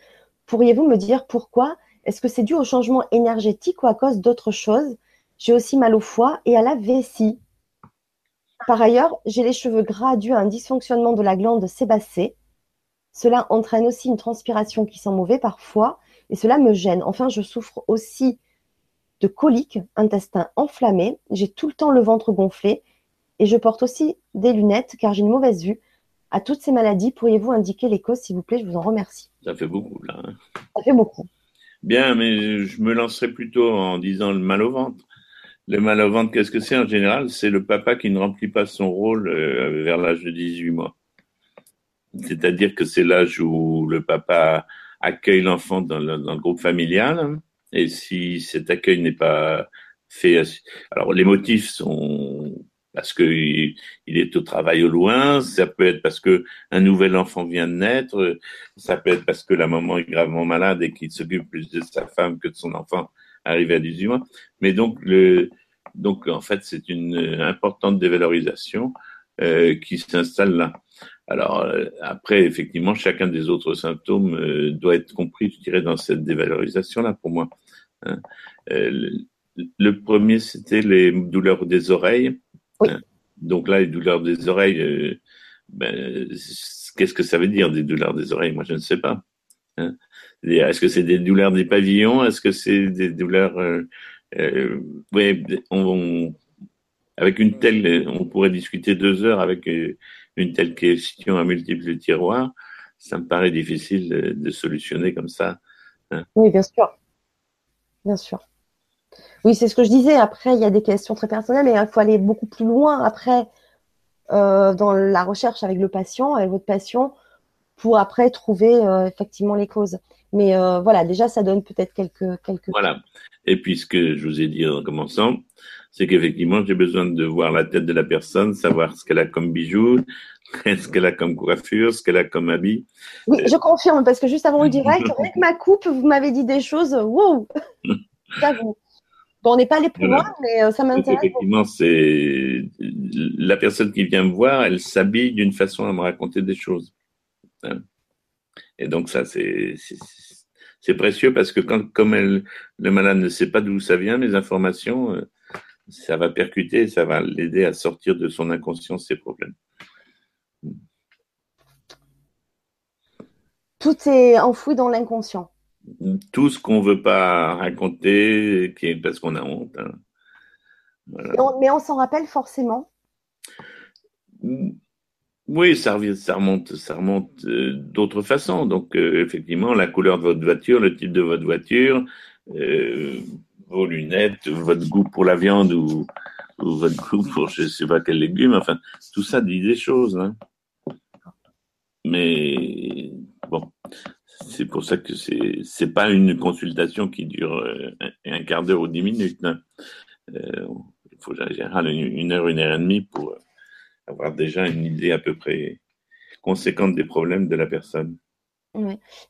Pourriez-vous me dire pourquoi? Est-ce que c'est dû au changement énergétique ou à cause d'autre chose J'ai aussi mal au foie et à la vessie. Par ailleurs, j'ai les cheveux gras dû à un dysfonctionnement de la glande sébacée. Cela entraîne aussi une transpiration qui sent mauvais parfois et cela me gêne. Enfin, je souffre aussi de coliques, intestin enflammé, j'ai tout le temps le ventre gonflé et je porte aussi des lunettes car j'ai une mauvaise vue. À toutes ces maladies, pourriez-vous indiquer les causes, s'il vous plaît? Je vous en remercie. Ça fait beaucoup, là. Hein. Ça fait beaucoup. Bien, mais je me lancerai plutôt en disant le mal au ventre. Le mal au ventre, qu'est-ce que c'est en général? C'est le papa qui ne remplit pas son rôle euh, vers l'âge de 18 mois. C'est-à-dire que c'est l'âge où le papa accueille l'enfant dans, le, groupe familial. Et si cet accueil n'est pas fait, alors les motifs sont parce que il est au travail au loin, ça peut être parce que un nouvel enfant vient de naître, ça peut être parce que la maman est gravement malade et qu'il s'occupe plus de sa femme que de son enfant arrivé à 18 mois. Mais donc, le, donc en fait, c'est une importante dévalorisation euh, qui s'installe là. Alors euh, après, effectivement, chacun des autres symptômes euh, doit être compris, je dirais, dans cette dévalorisation-là pour moi. Hein. Euh, le, premier, c'était les douleurs des oreilles. Oui. Hein. Donc là, les douleurs des oreilles, ben, qu'est-ce que ça veut dire des douleurs des oreilles? Moi, je ne sais pas. Hein. Est-ce que c'est des douleurs des pavillons? Est-ce que c'est des douleurs euh, euh, ouais, on, avec une telle, on pourrait discuter deux heures avec euh, une telle question à multiples tiroirs. Ça me paraît difficile de, de solutionner comme ça. Hein. Oui, bien sûr, bien sûr. Oui, c'est ce que je disais. Après, il y a des questions très personnelles et il faut aller beaucoup plus loin après euh, dans la recherche avec le patient, avec votre patient, pour après trouver euh, effectivement les causes. Mais euh, voilà, déjà, ça donne peut-être quelques, quelques. Voilà. Et puis, ce que je vous ai dit en commençant, c'est qu'effectivement, j'ai besoin de voir la tête de la personne, savoir ce qu'elle a comme bijoux, ce qu'elle a comme coiffure, ce qu'elle a comme habit. Oui, je confirme, parce que juste avant le direct, avec ma coupe, vous m'avez dit des choses, wow! Bon, on n'est pas allé plus loin, mais euh, ça m'intéresse. Effectivement, c'est la personne qui vient me voir, elle s'habille d'une façon à me raconter des choses. Hein. Et donc ça, c'est c'est précieux parce que quand, comme elle, le malade ne sait pas d'où ça vient, les informations, euh, ça va percuter, ça va l'aider à sortir de son inconscience ses problèmes. Tout est enfoui dans l'inconscient. Tout ce qu'on ne veut pas raconter, parce qu'on a honte. Hein. Mais on s'en rappelle forcément. Oui, ça, ça remonte, ça remonte euh, d'autres façons. Donc, euh, effectivement, la couleur de votre voiture, le type de votre voiture, euh, vos lunettes, votre goût pour la viande ou, votre goût pour je sais pas quel légume. Enfin, tout ça dit des choses. Hein. Mais c'est pour ça que c'est c'est pas une consultation qui dure un, quart d'heure ou dix minutes. Hein. il faut en général une heure, une heure et demie pour avoir déjà une idée à peu près conséquente des problèmes de la personne.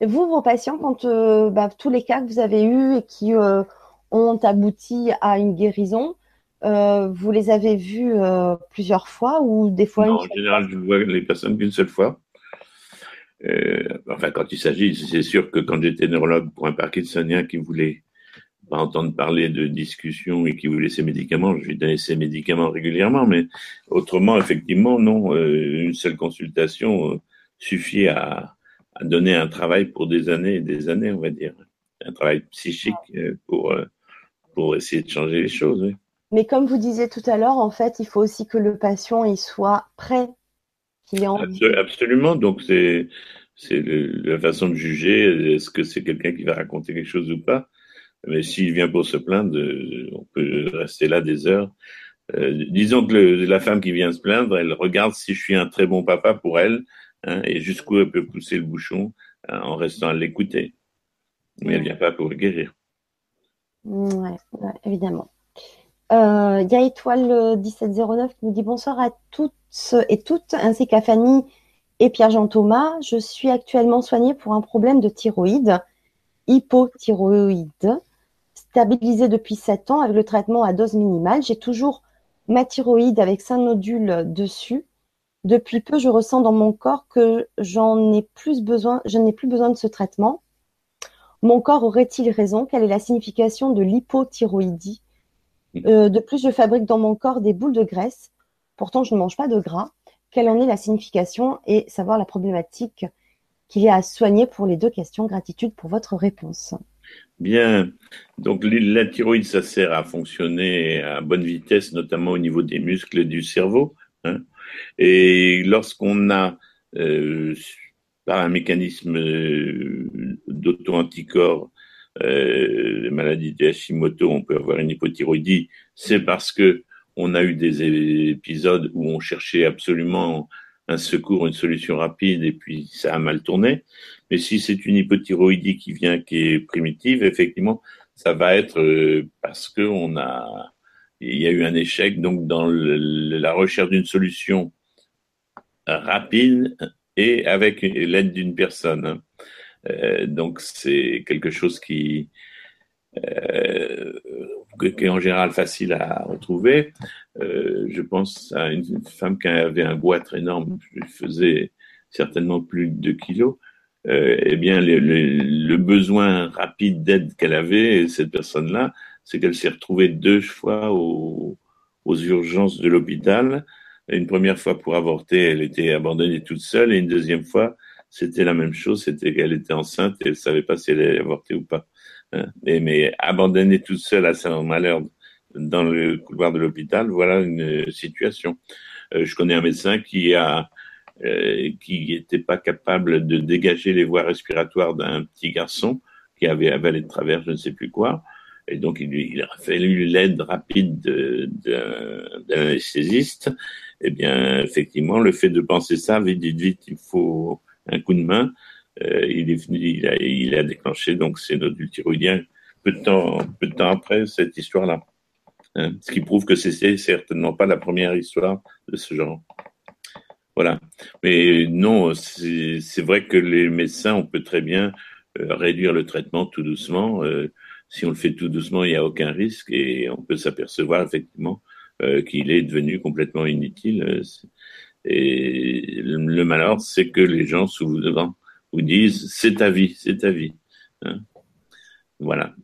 Vous, vos patients, quand euh, bah, tous les cas que vous avez eus et qui euh, ont abouti à une guérison, euh, vous les avez vus plusieurs fois ou des fois En général, je vois les personnes qu'une seule fois. Enfin, quand il s'agit, c'est sûr que quand j'étais neurologue pour un parkinsonien qui voulait pas entendre parler de discussion et qui voulait ses médicaments, je lui donnais ses médicaments régulièrement, mais autrement, effectivement, non, euh, une seule consultation euh, suffit à, donner un travail pour des années et des années, on va dire, un travail psychique euh, pour pour essayer de changer les choses. Mais comme vous disiez tout à l'heure, en fait, il faut aussi que le patient il soit prêt, qu'il ait envie. Absolument, donc c'est la façon de juger. Est-ce que c'est quelqu'un qui va raconter quelque chose ou pas mais s'il vient pour se plaindre, on peut rester là des heures. Euh, disons que la femme qui vient se plaindre, elle regarde si je suis un très bon papa pour elle hein, et jusqu'où elle peut pousser le bouchon hein, en restant à l'écouter. Mais elle vient pas pour guérir. Oui, évidemment. Euh, il y a Étoile 1709 qui nous dit bonsoir à toutes et toutes, ainsi qu'à Fanny et Pierre-Jean Thomas. Je suis actuellement soignée pour un problème de thyroïde, hypothyroïde stabilisé depuis 7 ans avec le traitement à dose minimale. J'ai toujours ma thyroïde avec 5 nodules dessus. Depuis peu, je ressens dans mon corps que j'en ai plus besoin, je n'ai plus besoin de ce traitement. Mon corps aurait-il raison? Quelle est la signification de l'hypothyroïdie? Euh, De plus, je fabrique dans mon corps des boules de graisse. Pourtant, je ne mange pas de gras. Quelle en est la signification et savoir la problématique qu'il y a à soigner pour les deux questions? Gratitude pour votre réponse. Bien. Donc la thyroïde, ça sert à fonctionner à bonne vitesse, notamment au niveau des muscles du cerveau. Hein. Et lorsqu'on a, euh, par un mécanisme euh, d'auto-anticorps, euh, les maladies de Hashimoto, on peut avoir une hypothyroïdie, c'est parce que on a eu des épisodes où on cherchait absolument un secours, une solution rapide, et puis ça a mal tourné. Mais si c'est une hypothyroïdie qui vient, qui est primitive, effectivement, ça va être euh, parce que on a, il y a eu un échec donc dans la recherche d'une solution rapide et avec l'aide d'une personne. Euh, donc c'est quelque chose qui qui est en général facile à retrouver. Euh, je pense à une femme qui avait un goitre énorme, qui faisait certainement plus de 2 kilos. Euh, eh bien, le, besoin rapide d'aide qu'elle avait, cette personne-là, c'est qu'elle s'est retrouvée deux fois aux, aux urgences de l'hôpital. Une première fois pour avorter, elle était abandonnée toute seule, et une deuxième fois, c'était la même chose, c'était qu'elle était enceinte et elle savait pas si elle allait avorter ou pas. Hein. Mais, mais abandonnée toute seule à son malheur dans le couloir de l'hôpital, voilà une situation. Euh, je connais un médecin qui a euh, qui n'était pas capable de dégager les voies respiratoires d'un petit garçon qui avait avalé de travers je ne sais plus quoi. Et donc, il, il a fallu l'aide rapide d'un anesthésiste. Eh bien, effectivement, le fait de penser ça, vite, vite, vite, il faut un coup de main. Euh, il, est venu, il, a, déclenché donc ces nodules thyroïdiens peu de temps, peu de temps après cette histoire-là. Hein, ce qui prouve que c'est certainement pas la première histoire de ce genre. Voilà. Mais non, c'est vrai que les médecins, on peut très bien euh, réduire le traitement tout doucement. Euh, si on le fait tout doucement, il n'y a aucun risque et on peut s'apercevoir effectivement qu'il est devenu complètement inutile. Et le malheur, c'est que les gens souvent vous disent c'est ta vie, c'est ta vie. Hein. voilà.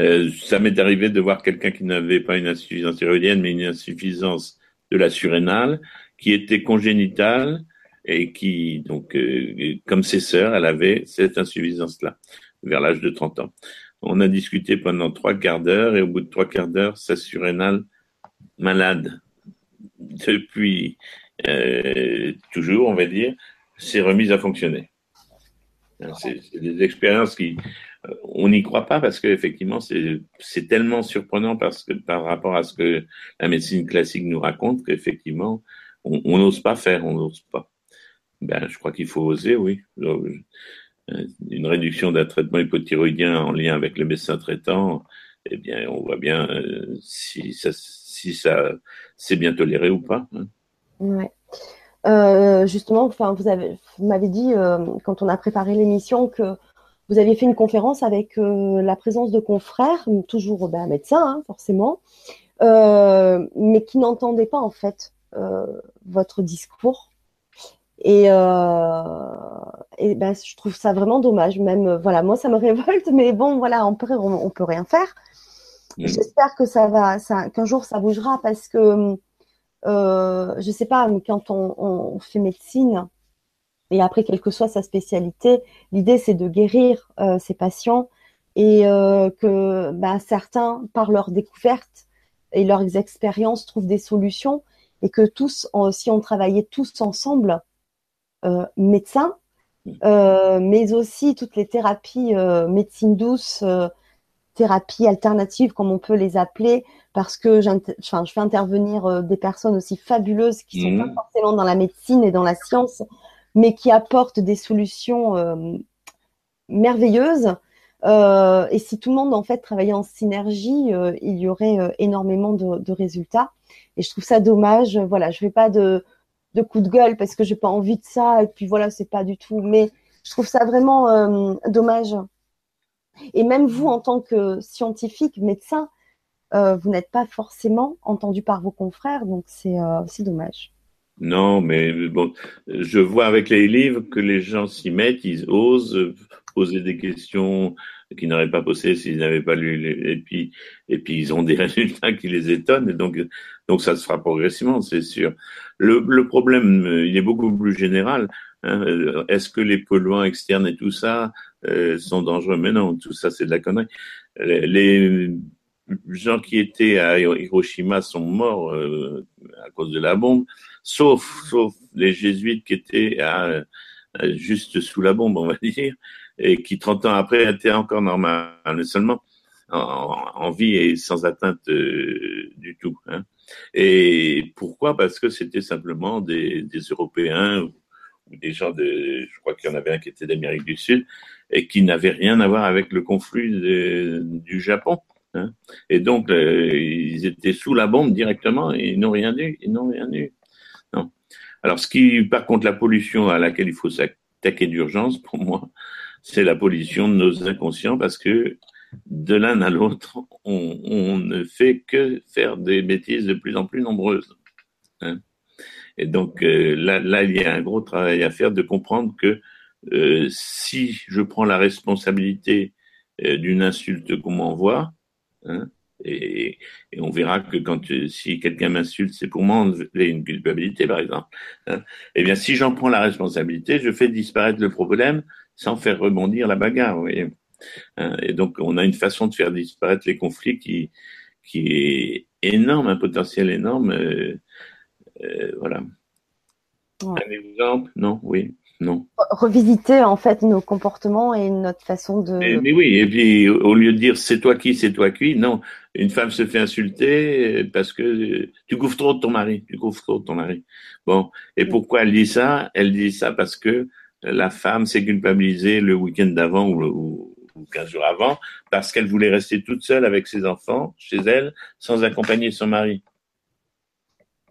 Euh, ça m'est arrivé de voir quelqu'un qui n'avait pas une insuffisance thyroïdienne, mais une insuffisance de la surrénale, qui était congénitale et qui, donc, euh, comme ses sœurs, elle avait cette insuffisance-là, vers l'âge de 30 ans. On a discuté pendant trois quarts d'heure et au bout de trois quarts d'heure, sa surrénale malade depuis euh, toujours, on va dire, s'est remise à fonctionner. C'est des expériences qui, euh, on n'y croit pas parce qu'effectivement, c'est tellement surprenant parce que par rapport à ce que la médecine classique nous raconte qu'effectivement, on n'ose pas faire, on n'ose pas. Ben, je crois qu'il faut oser, oui. Euh, une réduction d'un traitement hypothyroïdien en lien avec le médecin traitant, eh bien, on voit bien euh, si ça, si c'est bien toléré ou pas. Hein. Ouais. Euh, justement, enfin, vous avez, vous m'avez dit quand on a préparé l'émission que vous aviez fait une conférence avec la présence de confrères, toujours ben, médecins, hein, forcément, mais qui n'entendaient pas en fait votre discours et, euh, et ben, je trouve ça vraiment dommage. Même, euh, voilà, moi, ça me révolte, mais bon, voilà, on peut, on, peut rien faire. Mm. J'espère que ça va, ça, qu'un jour ça bougera parce que, euh, je sais pas, quand on, fait médecine et après, quelle que soit sa spécialité, l'idée c'est de guérir euh, ses patients et euh, que ben, certains, par leur découverte et leurs expériences, trouvent des solutions et que tous, si on travaillait tous ensemble, médecins, mais aussi toutes les thérapies médecine douce, thérapies alternatives comme on peut les appeler, parce que je fais intervenir des personnes aussi fabuleuses qui sont pas mmh. forcément dans la médecine et dans la science, mais qui apportent des solutions merveilleuses. et si tout le monde en fait travaillait en synergie, il y aurait énormément de, de, résultats. Et je trouve ça dommage. Voilà, je fais pas de de coup de gueule parce que j'ai pas envie de ça et puis voilà c'est pas du tout mais je trouve ça vraiment euh, dommage et même vous en tant que scientifique médecin euh, vous n'êtes pas forcément entendu par vos confrères donc c'est euh, dommage non mais bon je vois avec les livres que les gens s'y mettent ils osent poser des questions qu'ils n'auraient pas posées s'ils n'avaient pas lu et puis et puis ils ont des résultats qui les étonnent et donc donc ça se fera progressivement c'est sûr le, le, problème, euh, il est beaucoup plus général. Hein. Est-ce que les polluants externes et tout ça euh, sont dangereux Mais non, tout ça c'est de la connerie. Les, gens qui étaient à Hiroshima sont morts euh, à cause de la bombe, sauf sauf les jésuites qui étaient à, juste sous la bombe, on va dire, et qui 30 ans après étaient encore normales, seulement en, vie et sans atteinte du tout. Hein. Et pourquoi? Parce que c'était simplement des, des Européens ou, des gens de, je crois qu'il y en avait un qui était d'Amérique du Sud et qui n'avait rien à voir avec le conflit du Japon. Hein. Et donc euh, ils étaient sous la bombe directement et ils n'ont rien eu. Ils n'ont rien eu. Non. Alors ce qui, par contre, la pollution à laquelle il faut s'attaquer d'urgence, pour moi, c'est la pollution de nos inconscients parce que de l'un à l'autre, on, ne fait que faire des bêtises de plus en plus nombreuses. Hein. Et donc euh, là, il y a un gros travail à faire de comprendre que euh, si je prends la responsabilité euh, d'une insulte qu'on m'envoie, hein, et, on verra que quand si quelqu'un m'insulte, c'est pour m'enlever une culpabilité, par exemple. Hein, eh bien, si j'en prends la responsabilité, je fais disparaître le problème sans faire rebondir la bagarre. Vous voyez. Hein, et donc, on a une façon de faire disparaître les conflits qui, qui est énorme, un potentiel énorme. Euh, euh, voilà. Un exemple Non, oui. Non. Revisiter en fait nos comportements et notre façon de. Mais, oui, et puis au lieu de dire c'est toi qui, c'est toi qui, non. Une femme se fait insulter parce que tu couvres trop de ton mari, tu couvres trop de ton mari. Bon, et pourquoi elle dit ça? Elle dit ça parce que la femme s'est culpabilisée le week-end d'avant ou, ou 15 jours avant, parce qu'elle voulait rester toute seule avec ses enfants, chez elle, sans accompagner son mari.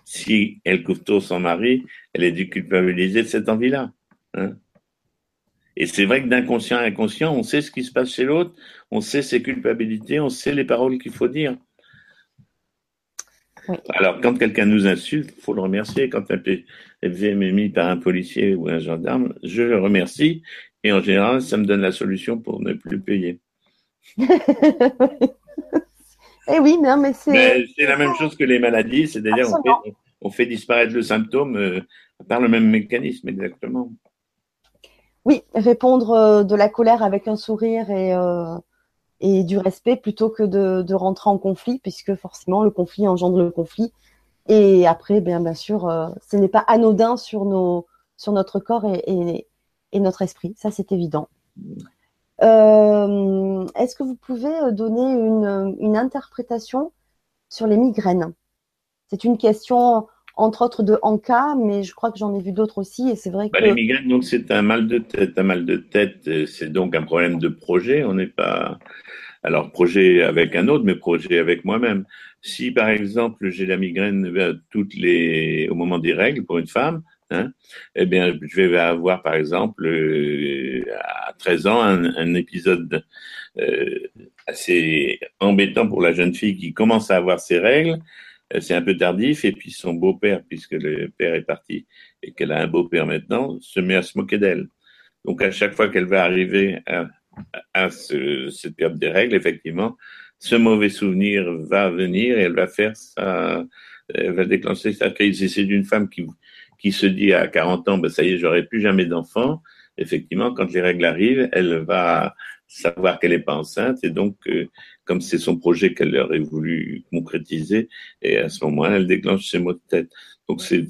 Si elle couvre son mari, elle est dû culpabiliser de cette envie-là. Hein Et c'est vrai que d'inconscient à inconscient, on sait ce qui se passe chez l'autre, on sait ses culpabilités, on sait les paroles qu'il faut dire. Alors, quand quelqu'un nous insulte, il faut le remercier. Quand un PVM est mis par un policier ou un gendarme, je le remercie. Et en général, ça me donne la solution pour ne plus payer. Eh oui, non, mais c'est. C'est la même chose que les maladies, c'est-à-dire on fait, on fait, disparaître le symptôme euh, par le même mécanisme, exactement. Oui, répondre euh, de la colère avec un sourire et, euh, du respect plutôt que de, rentrer en conflit, puisque forcément le conflit engendre le conflit. Et après, bien, bien sûr, ce n'est pas anodin sur, notre corps et, notre esprit, ça c'est évident. Euh, est-ce que vous pouvez euh, donner une, interprétation sur les migraines? C'est une question entre autres de Anka, mais je crois que j'en ai vu d'autres aussi, et c'est vrai bah, que... Les migraines, donc c'est un mal de tête. Un mal de tête, euh, c'est donc un problème de projet. On n'est pas... Alors, projet avec un autre, mais projet avec moi-même. Si, par exemple, j'ai la migraine toutes les... au moment des règles pour une femme, Hein, eh bien, je vais avoir, par exemple, euh, à 13 ans, un, épisode euh, assez embêtant pour la jeune fille qui commence à avoir ses règles. Euh, c'est un peu tardif, et puis son beau-père, puisque le père est parti et qu'elle a un beau-père maintenant, se met à se moquer d'elle. Donc, à chaque fois qu'elle va arriver à, ce, cette période des règles, effectivement, ce mauvais souvenir va venir et elle va faire ça, elle va déclencher sa crise. c'est d'une femme qui, qui se dit à 40 ans, ben, ça y est, j'aurai plus jamais d'enfant, effectivement, quand les règles arrivent, elle va savoir qu'elle n'est pas enceinte et donc, euh, comme c'est son projet qu'elle aurait voulu concrétiser, et à ce moment-là, elle déclenche ses maux de tête. Donc c'est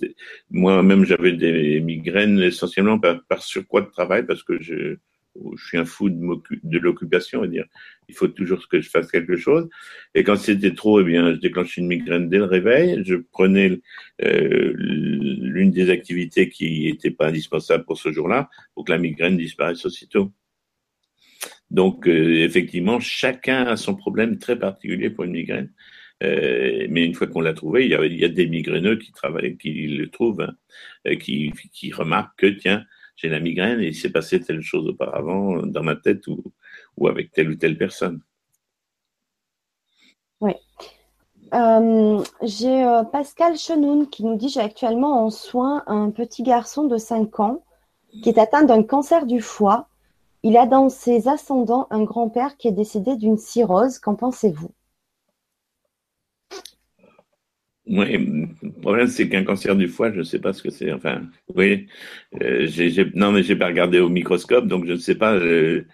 moi-même j'avais des migraines essentiellement par, par surcroît de travail parce que je je suis un fou de, de l'occupation, dire il faut toujours que je fasse quelque chose. Et quand c'était trop, eh bien, je déclenchais une migraine dès le réveil. Je prenais euh, l'une des activités qui n'était pas indispensable pour ce jour-là, pour que la migraine disparaisse aussitôt. Donc, euh, effectivement, chacun a son problème très particulier pour une migraine. Euh, mais une fois qu'on l'a trouvé, il y, a, il y, a, des migraineux qui travaillent, qui le trouvent, hein, euh, qui, qui remarquent que tiens, j'ai la migraine et il s'est passé telle chose auparavant dans ma tête ou, ou avec telle ou telle personne. Oui. Euh, j'ai euh, Pascal Chenoun qui nous dit j'ai actuellement en soin un petit garçon de 5 ans qui est atteint d'un cancer du foie. Il a dans ses ascendants un grand-père qui est décédé d'une cirrhose. Qu'en pensez-vous? Oui, le problème, c'est qu'un cancer du foie, je ne sais pas ce que c'est. Enfin, oui, euh, j'ai, non, mais j'ai pas regardé au microscope, donc je ne sais pas. Euh,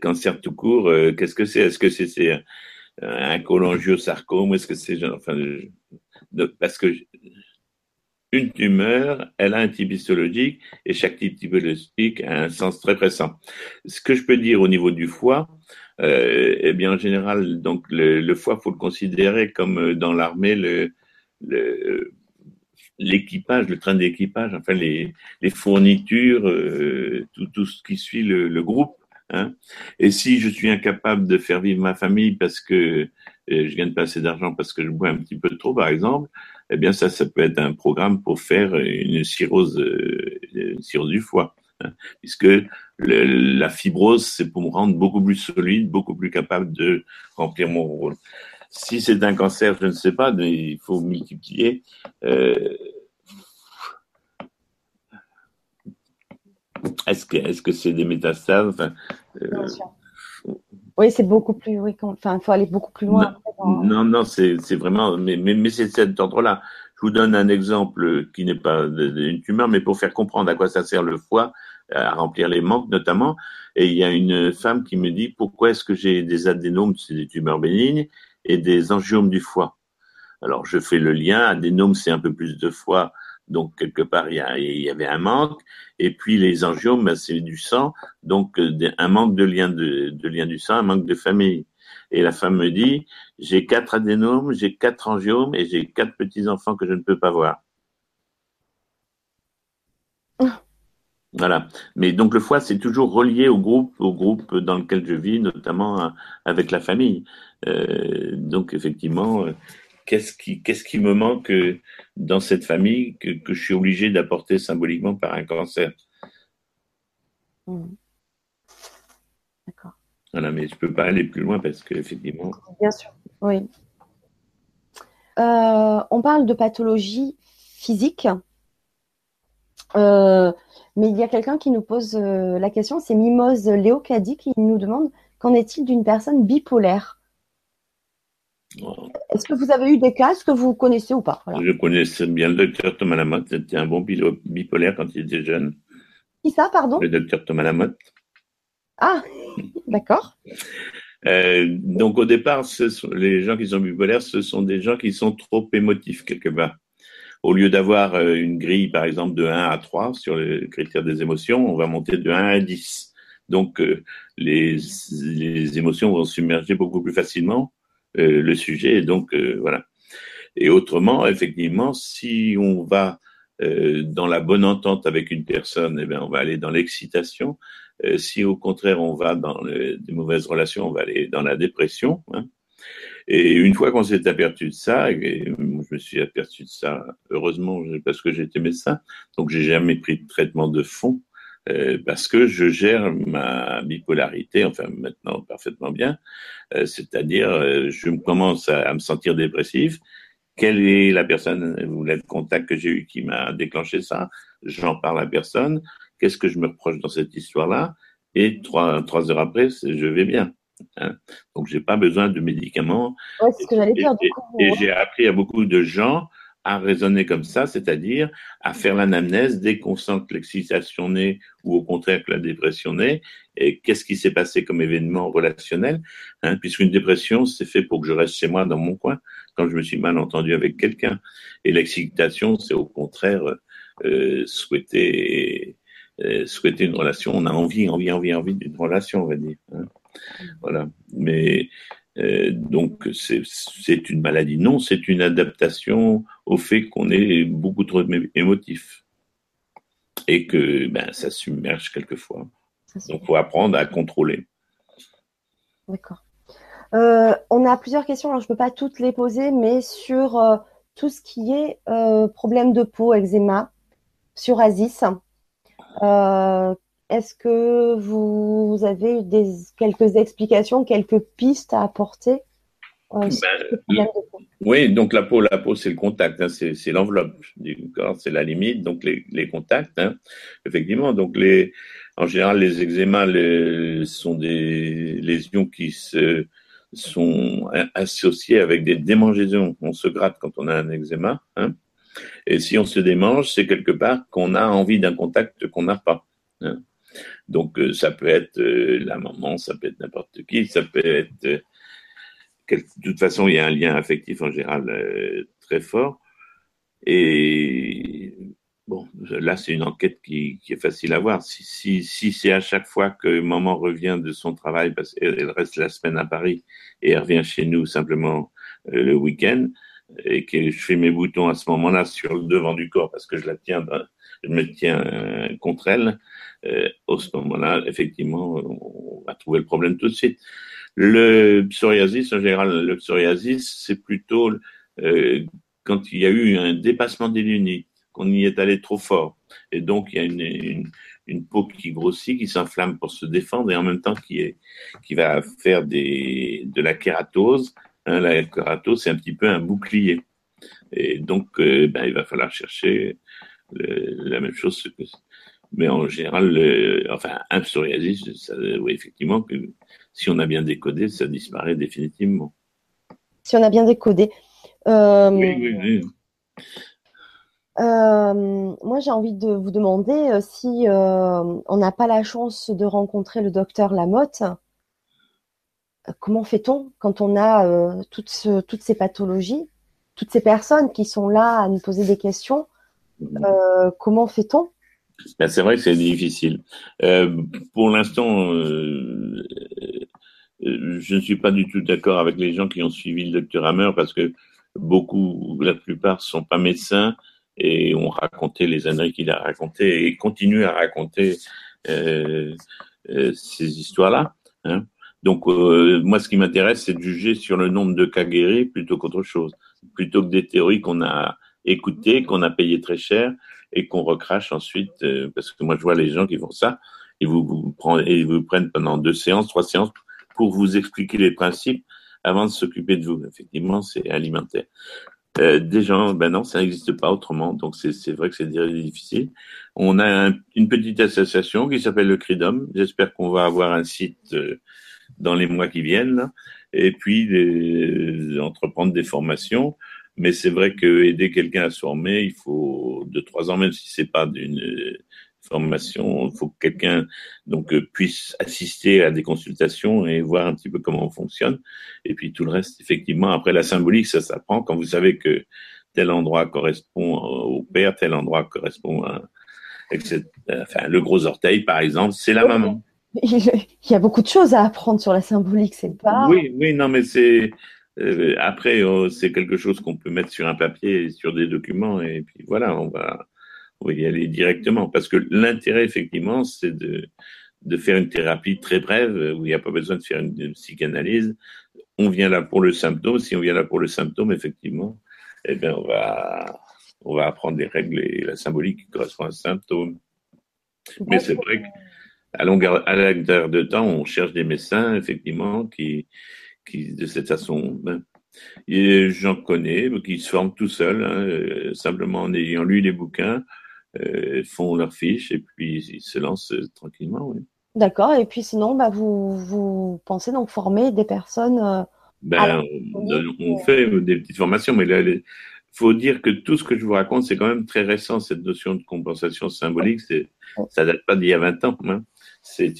cancer tout court, euh, qu'est-ce que c'est? Est-ce que c'est, c'est un cholangiosarcome Est-ce que c'est, enfin, parce que une tumeur, elle a un type histologique et chaque type histologique a un sens très pressant. Ce que je peux dire au niveau du foie, euh, eh bien en général, donc le, le foie, faut le considérer comme dans l'armée le l'équipage, le, train d'équipage, enfin les, fournitures, euh, tout, ce qui suit le, groupe. Hein. Et si je suis incapable de faire vivre ma famille parce que euh, je gagne pas assez d'argent parce que je bois un petit peu trop, par exemple, eh bien ça, ça peut être un programme pour faire une cirrhose, euh, une du foie. Hein. puisque la fibrose, c'est pour me rendre beaucoup plus solide, beaucoup plus capable de remplir mon rôle. Si c'est un cancer, je ne sais pas, mais il faut multiplier. Euh, est-ce que est-ce que c'est des métastases euh, Oui, c'est beaucoup plus. Oui, enfin, il faut aller beaucoup plus loin. Non, non, c'est vraiment. Mais, mais, mais c'est cet ordre-là. Je vous donne un exemple qui n'est pas une tumeur, mais pour faire comprendre à quoi ça sert le foie, à remplir les manques notamment. Et il y a une femme qui me dit pourquoi est-ce que j'ai des adénomes, c'est des tumeurs bénignes, et des angiomes du foie. Alors je fais le lien, adénome c'est un peu plus de foie, donc quelque part il y, avait un manque, et puis les angiomes ben, c'est du sang, donc euh, un manque de lien de, de lien du sang, un manque de famille. Et la femme me dit, j'ai quatre adénomes, j'ai quatre angiomes et j'ai quatre petits enfants que je ne peux pas voir. Voilà. Mais donc le foie, c'est toujours relié au groupe, au groupe dans lequel je vis, notamment euh, avec la famille. Euh, donc effectivement, euh, qu'est-ce qui, qu'est-ce qui me manque dans cette famille que, que je suis obligé d'apporter symboliquement par un cancer? Mmh. D'accord. Voilà, mais je ne peux pas aller plus loin parce qu'effectivement. Bien sûr, oui. Euh, on parle de pathologie physique, euh, mais il y a quelqu'un qui nous pose euh, la question, c'est Mimose Léocadie qui nous demande qu'en est-il d'une personne bipolaire? Est-ce que vous avez eu des cas? Est-ce que vous connaissez ou pas? Je connaissais bien le docteur Thomas Lamotte. C'était un bon bipolaire quand il était jeune. Qui ça, pardon? Le docteur Thomas Lamotte. Ah, d'accord. Euh, donc au départ, les gens qui sont bipolaires, ce sont des gens qui sont trop émotifs quelque part. Au lieu d'avoir euh, une grille, par exemple, de 1 à 3 sur les critères des émotions, on va monter de 1 à 10. Donc euh, les, émotions vont submerger beaucoup plus facilement le sujet. Et donc voilà. Et autrement, effectivement, si on va dans la bonne entente avec une personne, eh bien, on va aller dans l'excitation. Euh, si au contraire on va dans des mauvaises relations, on va aller dans la dépression. Hein. Et une fois qu'on s'est aperçu de ça, et je me suis aperçu de ça, heureusement, parce que j'étais médecin, donc j'ai jamais pris de traitement de fond, euh, parce que je gère ma bipolarité, enfin maintenant parfaitement bien, euh, c'est-à-dire euh, je commence à, à, me sentir dépressif. Quelle est la personne ou le contact que j'ai eu qui m'a déclenché ça? J'en parle à personne qu'est-ce que je me reproche dans cette histoire-là? Et trois, trois heures après, je vais bien. Hein. Donc, j'ai pas besoin de médicaments. Ouais, c'est ce que j'allais dire. Et, j'ai appris à beaucoup de gens à raisonner comme ça, c'est-à-dire à faire l'anamnèse dès qu'on sent que l'excitation naît ou au contraire que la dépression naît, et qu'est-ce qui s'est passé comme événement relationnel, hein, puisqu'une dépression, c'est fait pour que je reste chez moi dans mon coin quand je me suis mal entendu avec quelqu'un. Et l'excitation, c'est au contraire euh, souhaiter euh, souhaiter une relation, on a envie, envie, envie, envie d'une relation, on va dire. Hein. Voilà. Mais euh, donc c'est une maladie. Non, c'est une adaptation au fait qu'on est beaucoup trop émotif et que ben, ça submerge quelquefois. Donc il faut apprendre à contrôler. D'accord. Euh, on a plusieurs questions, alors je ne peux pas toutes les poser, mais sur tout ce qui est problème de peau, eczéma, sur Asis. Euh, est-ce que vous avez des, quelques explications, quelques pistes à apporter euh, ben, Oui, donc la peau, la peau, c'est le contact, hein, c'est l'enveloppe du corps, c'est la limite, donc les, les contacts, hein, effectivement. Donc les, en général, les eczémas les, sont des lésions qui se sont associées avec des démangeaisons. On se gratte quand on a un eczéma. Hein. Et si on se démange, c'est quelque part qu'on a envie d'un contact qu'on n'a pas. Donc euh, ça peut être euh, la maman, ça peut être n'importe qui, ça peut être... Euh, de toute façon, il y a un lien affectif en général très fort. Et bon, là, c'est une enquête qui, qui, est facile à voir. Si, si, si c'est à chaque fois que maman revient de son travail, parce qu'elle reste la semaine à Paris et elle revient chez nous simplement le week-end, et que je fais mes boutons à ce moment-là sur le devant du corps parce que je la tiens, je me tiens euh, contre elle, euh, ce moment-là, effectivement, on va trouver le problème tout de suite. Le psoriasis, en général, le psoriasis, c'est plutôt euh, quand il y a eu un dépassement des lunites, qu'on y est allé trop fort, et donc il y a une, une, une peau qui grossit, qui s'inflamme pour se défendre, et en même temps qui est qui va faire des de la kératose Hein, la Karato, c'est un petit peu un bouclier. Et donc, euh, ben, il va falloir chercher la même chose. Que, mais en général, le, enfin, un psoriasis, ça, oui, effectivement, que si on a bien décodé, ça disparaît définitivement. Si on a bien décodé. Euh, oui, oui, oui. Euh, moi, j'ai envie de vous demander si on n'a pas la chance de rencontrer le docteur Lamotte, comment fait-on quand on a euh, toutes, ces pathologies, toutes ces personnes qui sont là à nous poser des questions euh, Comment fait-on? Ben, C'est vrai que c'est difficile. Euh, pour l'instant, je ne suis pas du tout d'accord avec les gens qui ont suivi le docteur Hammer parce que beaucoup, la plupart, sont pas médecins et ont raconté les années qu'il a racontées et continuent à raconter ces histoires-là. Hein. Donc, euh, moi, ce qui m'intéresse, c'est de juger sur le nombre de cas guéris plutôt qu'autre chose, plutôt que des théories qu'on a écoutées, qu'on a payées très cher et qu'on recrache ensuite, euh, parce que moi, je vois les gens qui font ça ils vous, vous, prennent, ils vous prennent pendant deux séances, trois séances pour vous expliquer les principes avant de s'occuper de vous. Effectivement, c'est alimentaire. Euh, des gens, ben non, ça n'existe pas autrement. Donc c'est vrai que c'est difficile. On a une petite association qui s'appelle le Cridom. J'espère qu'on va avoir un site euh, dans les mois qui viennent. Et puis entreprendre des formations. Mais c'est vrai que aider quelqu'un à se former, il faut deux trois ans, même si c'est pas d'une formation. Il faut que quelqu'un donc euh, puisse assister à des consultations et voir un petit peu comment on fonctionne. Et puis tout le reste, effectivement, après la symbolique, ça s'apprend. Quand vous savez que tel endroit correspond au père, tel endroit correspond à enfin, le gros orteil, par exemple, c'est la maman. Il y a beaucoup de choses à apprendre sur la symbolique, c'est pas. Oui, oui, non, mais c'est euh, après, oh, c'est quelque chose qu'on peut mettre sur un papier, sur des documents, et puis voilà, on va on va y aller directement. Parce que l'intérêt, effectivement, c'est de, de faire une thérapie très brève, où il n'y a pas besoin de faire une, psychanalyse. On vient là pour le symptôme. Si on vient là pour le symptôme, effectivement, eh bien, on va, on va apprendre les règles et la symbolique qui correspond à un symptôme. Mais c'est vrai qu'à longueur, à longueur de temps, on cherche des médecins, effectivement, qui, qui de cette façon, ben, j'en connais, qui se forment tout seuls, hein, euh, simplement en ayant lu les bouquins, euh, font leurs fiches et puis ils se lancent euh, tranquillement. Oui. D'accord. Et puis sinon, bah, vous, vous pensez donc former des personnes euh, ben, on, fait des petites formations, mais il faut dire que tout ce que je vous raconte, c'est quand même très récent, cette notion de compensation symbolique. Ça date pas d'il y a 20 ans. Hein. C'est,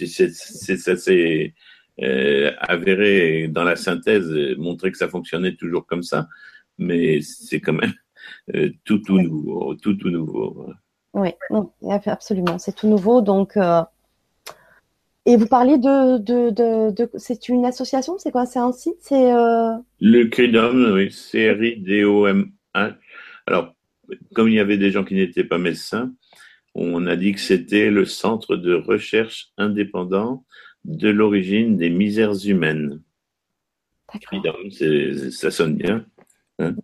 avéré dans la synthèse, montrer que ça fonctionnait toujours comme ça, mais c'est quand même tout, tout nouveau, tout, tout nouveau. Oui, absolument. C'est tout nouveau. Donc, euh, Et vous parliez de. de, de, c'est une association C'est quoi C'est un site C'est euh, Le CRIDOM, oui. C-R-I-D-O-M-H. Alors, comme il y avait des gens qui n'étaient pas médecins, on a dit que c'était le centre de recherche indépendant de l'origine des misères humaines. D'accord. Ça sonne bien. Hein.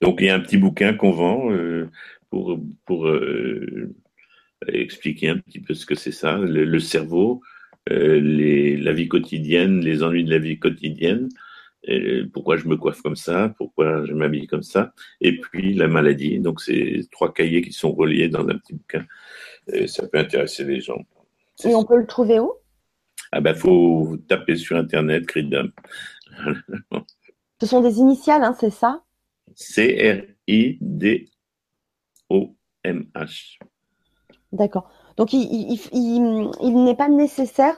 Donc, il y a un petit bouquin qu'on vend. Euh, pour, pour euh, expliquer un petit peu ce que c'est ça, le, cerveau, euh, les, la vie quotidienne, les ennuis de la vie quotidienne, pourquoi je me coiffe comme ça, pourquoi je m'habille comme ça, et puis la maladie. Donc, c'est trois cahiers qui sont reliés dans un petit bouquin. Ça peut intéresser les gens. Et on peut le trouver où? Ah ben, faut taper sur Internet, Cridum. Ce sont des initiales, hein, c'est ça? C-R-I-D O-M-H. D'accord. Donc, il, n'est pas nécessaire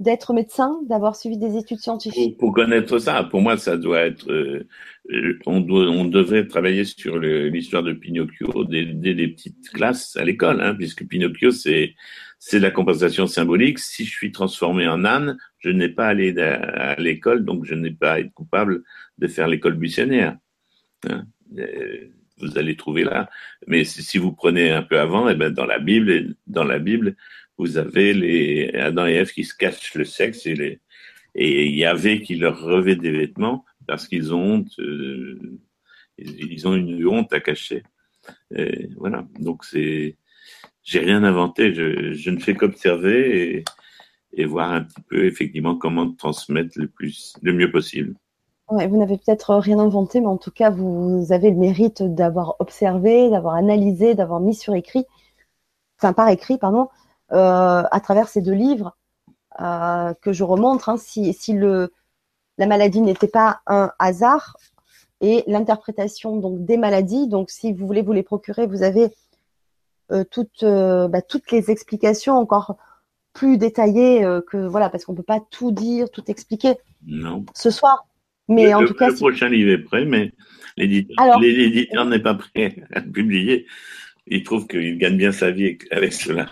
d'être médecin, d'avoir suivi des études scientifiques? Pour, connaître ça, pour moi, ça doit être. Euh, on, doit, on devrait travailler sur l'histoire de Pinocchio dès, les petites classes à l'école, hein, puisque Pinocchio, c'est c'est la compensation symbolique. Si je suis transformé en âne, je n'ai pas allé à, l'école, donc je n'ai pas à être coupable de faire l'école buissonnière. Hein. Euh, vous allez trouver là. Mais si, vous prenez un peu avant, et eh ben dans la Bible, dans la Bible, vous avez les Adam et Ève qui se cachent le sexe et les Yahvé qui leur revêt des vêtements parce qu'ils ont honte, euh, ils ont une honte à cacher. Et voilà. Donc c'est, j'ai rien inventé. Je, ne fais qu'observer et, voir un petit peu effectivement comment transmettre le plus, le mieux possible vous n'avez peut-être rien inventé, mais en tout cas, vous avez le mérite d'avoir observé, d'avoir analysé, d'avoir mis sur écrit, enfin par écrit, pardon, euh, à travers ces deux livres euh, que je remontre. Hein, si, si le, la maladie n'était pas un hasard et l'interprétation donc des maladies, donc si vous voulez vous les procurer, vous avez toutes, bah, toutes les explications encore plus détaillées que voilà, parce qu'on peut pas tout dire, tout expliquer. Non. Ce soir, mais en le, tout cas, le prochain livre est prêt, mais l'éditeur n'est pas prêt à le publier. Il trouve qu'il gagne bien sa vie avec cela.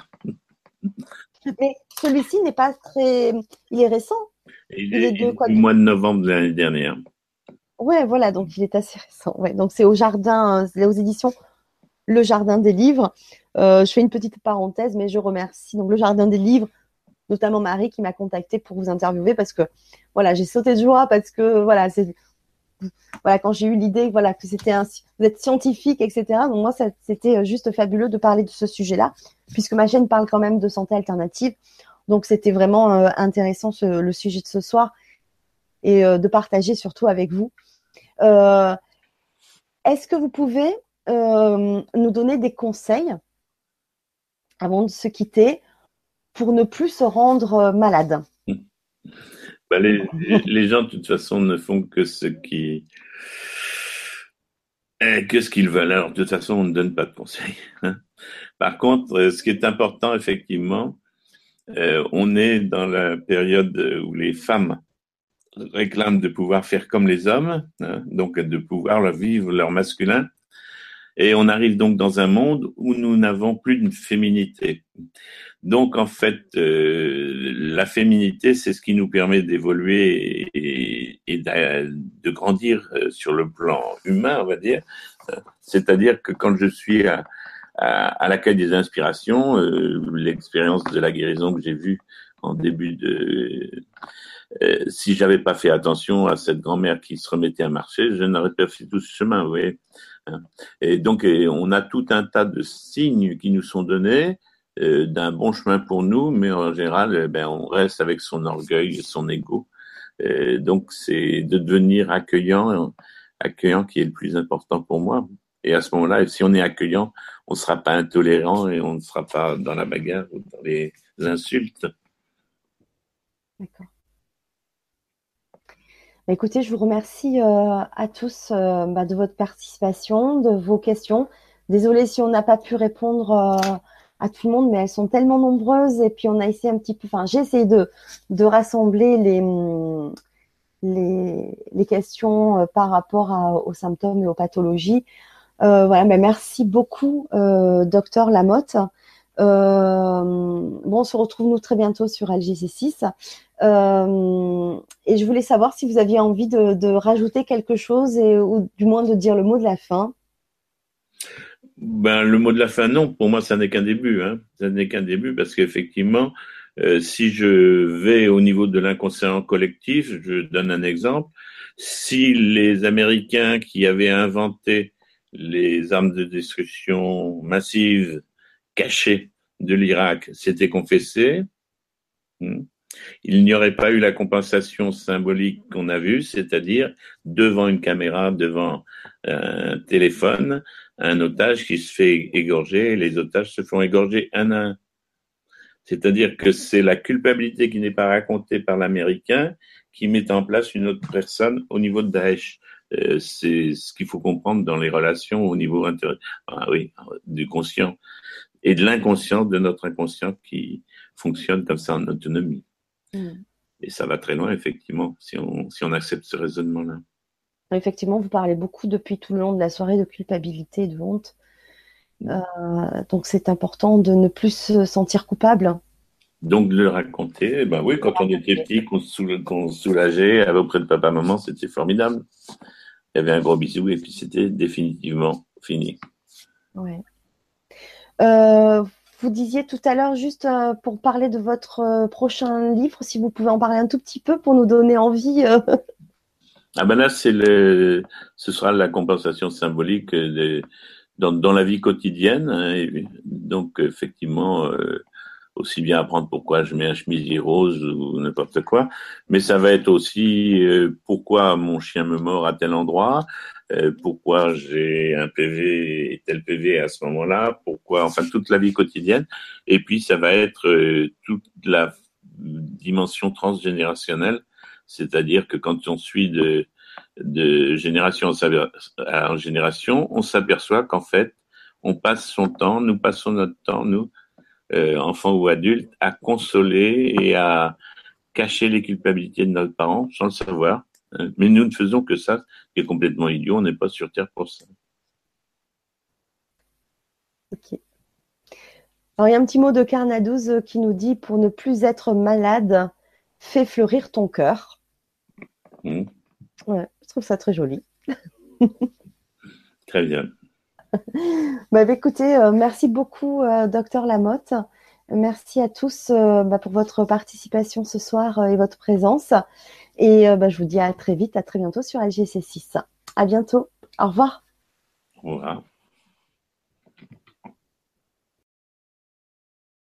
Mais celui-ci n'est pas très. Il est récent. Il, est, du mois de novembre de l'année dernière. Ouais, voilà, donc il est assez récent. Ouais, donc c'est au jardin, aux éditions Le Jardin des Livres. Euh, je fais une petite parenthèse, mais je remercie donc Le Jardin des Livres, notamment Marie qui m'a contacté pour vous interviewer parce que voilà, j'ai sauté de joie parce que voilà, c'est voilà quand j'ai eu l'idée voilà que c'était un vous êtes scientifique etc. Donc moi c'était juste fabuleux de parler de ce sujet-là puisque ma chaîne parle quand même de santé alternative. Donc c'était vraiment intéressant le sujet de ce soir et de partager surtout avec vous. Est-ce que vous pouvez nous donner des conseils avant de se quitter pour ne plus se rendre malade bah, les, gens, de toute façon, ne font que ce qui que ce qu'ils veulent. Alors, de toute façon, on ne donne pas de conseils. Hein. Par contre, euh, ce qui est important, effectivement, euh, on est dans la période où les femmes réclament de pouvoir faire comme les hommes, hein, donc de pouvoir vivre leur masculin. Et on arrive donc dans un monde où nous n'avons plus de féminité. Donc en fait, euh, la féminité, c'est ce qui nous permet d'évoluer et, de, grandir euh, sur le plan humain, on va dire. C'est-à-dire que quand je suis à, à, l'accueil des inspirations, euh, l'expérience de la guérison que j'ai vue en début de... Euh, si j'avais pas fait attention à cette grand-mère qui se remettait à marcher, je n'aurais pas fait tout ce chemin, vous voyez. Et donc, on a tout un tas de signes qui nous sont donnés euh, d'un bon chemin pour nous, mais en général, eh ben, on reste avec son orgueil, son ego. Donc, c'est de devenir accueillant, accueillant qui est le plus important pour moi. Et à ce moment-là, si on est accueillant, on ne sera pas intolérant et on ne sera pas dans la bagarre ou dans les insultes. D'accord. Bah, écoutez, je vous remercie euh, à tous bah, de votre participation, de vos questions. Désolée si on n'a pas pu répondre à tout le monde, mais elles sont tellement nombreuses. Et puis on a essayé un petit peu, enfin j'ai essayé de, de rassembler les, les, les questions euh, par rapport aux symptômes et aux pathologies. Euh, voilà, merci beaucoup, euh, docteur Lamotte. Euh, bon, on se retrouve nous très bientôt sur LGC6. Euh, et je voulais savoir si vous aviez envie de, rajouter quelque chose et ou du moins de dire le mot de la fin. Ben, le mot de la fin, non. Pour moi, ça n'est qu'un début. Hein. Ça n'est qu'un début parce qu'effectivement, euh, si je vais au niveau de l'inconscient collectif, je donne un exemple. Si les Américains qui avaient inventé les armes de destruction massive cachées de l'Irak s'étaient confessés, hmm, il n'y aurait pas eu la compensation symbolique qu'on a vue, c'est-à-dire devant une caméra, devant un téléphone, un otage qui se fait égorger les otages se font égorger un à un. C'est-à-dire que c'est la culpabilité qui n'est pas racontée par l'Américain qui met en place une autre personne au niveau de Daesh. Euh, c'est ce qu'il faut comprendre dans les relations au niveau ah du conscient et de l'inconscient de notre inconscient qui fonctionne comme ça en autonomie. Mm. Et ça va très loin, effectivement, si on, si on accepte ce raisonnement-là. Effectivement, vous parlez beaucoup depuis tout le long de la soirée de culpabilité et de honte. Euh, donc c'est important de ne plus se sentir coupable. Donc de le raconter, ben oui, quand on était petit, qu'on se soulageait auprès de papa, maman, c'était formidable. Il y avait un gros bisou et puis c'était définitivement fini. Ouais. Euh, vous disiez tout à l'heure, juste euh, pour parler de votre prochain livre, si vous pouvez en parler un tout petit peu pour nous donner envie. Ah ben là, c'est le, ce sera la compensation symbolique dans, dans, la vie quotidienne. Hein, donc effectivement, euh, aussi bien apprendre pourquoi je mets un chemisier rose ou n'importe quoi, mais ça va être aussi euh, pourquoi mon chien me mord à tel endroit, euh, pourquoi j'ai un PV et tel PV à ce moment-là, pourquoi, enfin toute la vie quotidienne. Et puis ça va être toute la dimension transgénérationnelle c'est-à-dire que quand on suit de, de génération en génération, on s'aperçoit qu'en fait, on passe son temps, nous passons notre temps, nous, euh, enfants ou adultes, à consoler et à cacher les culpabilités de nos parents sans le savoir. Hein. Mais nous ne faisons que ça, qui est complètement idiot, on n'est pas sur Terre pour ça. Ok. Alors, il y a un petit mot de Carnadouze qui nous dit pour ne plus être malade, fais fleurir ton cœur. Hmm. Ouais, je trouve ça très joli. très bien. bah, bah écoutez, euh, merci beaucoup, euh, docteur Lamotte. Merci à tous euh, bah, pour votre participation ce soir et votre présence. Et bah, je vous dis à très vite, à très bientôt sur LGC6. À bientôt. Au revoir. Au revoir.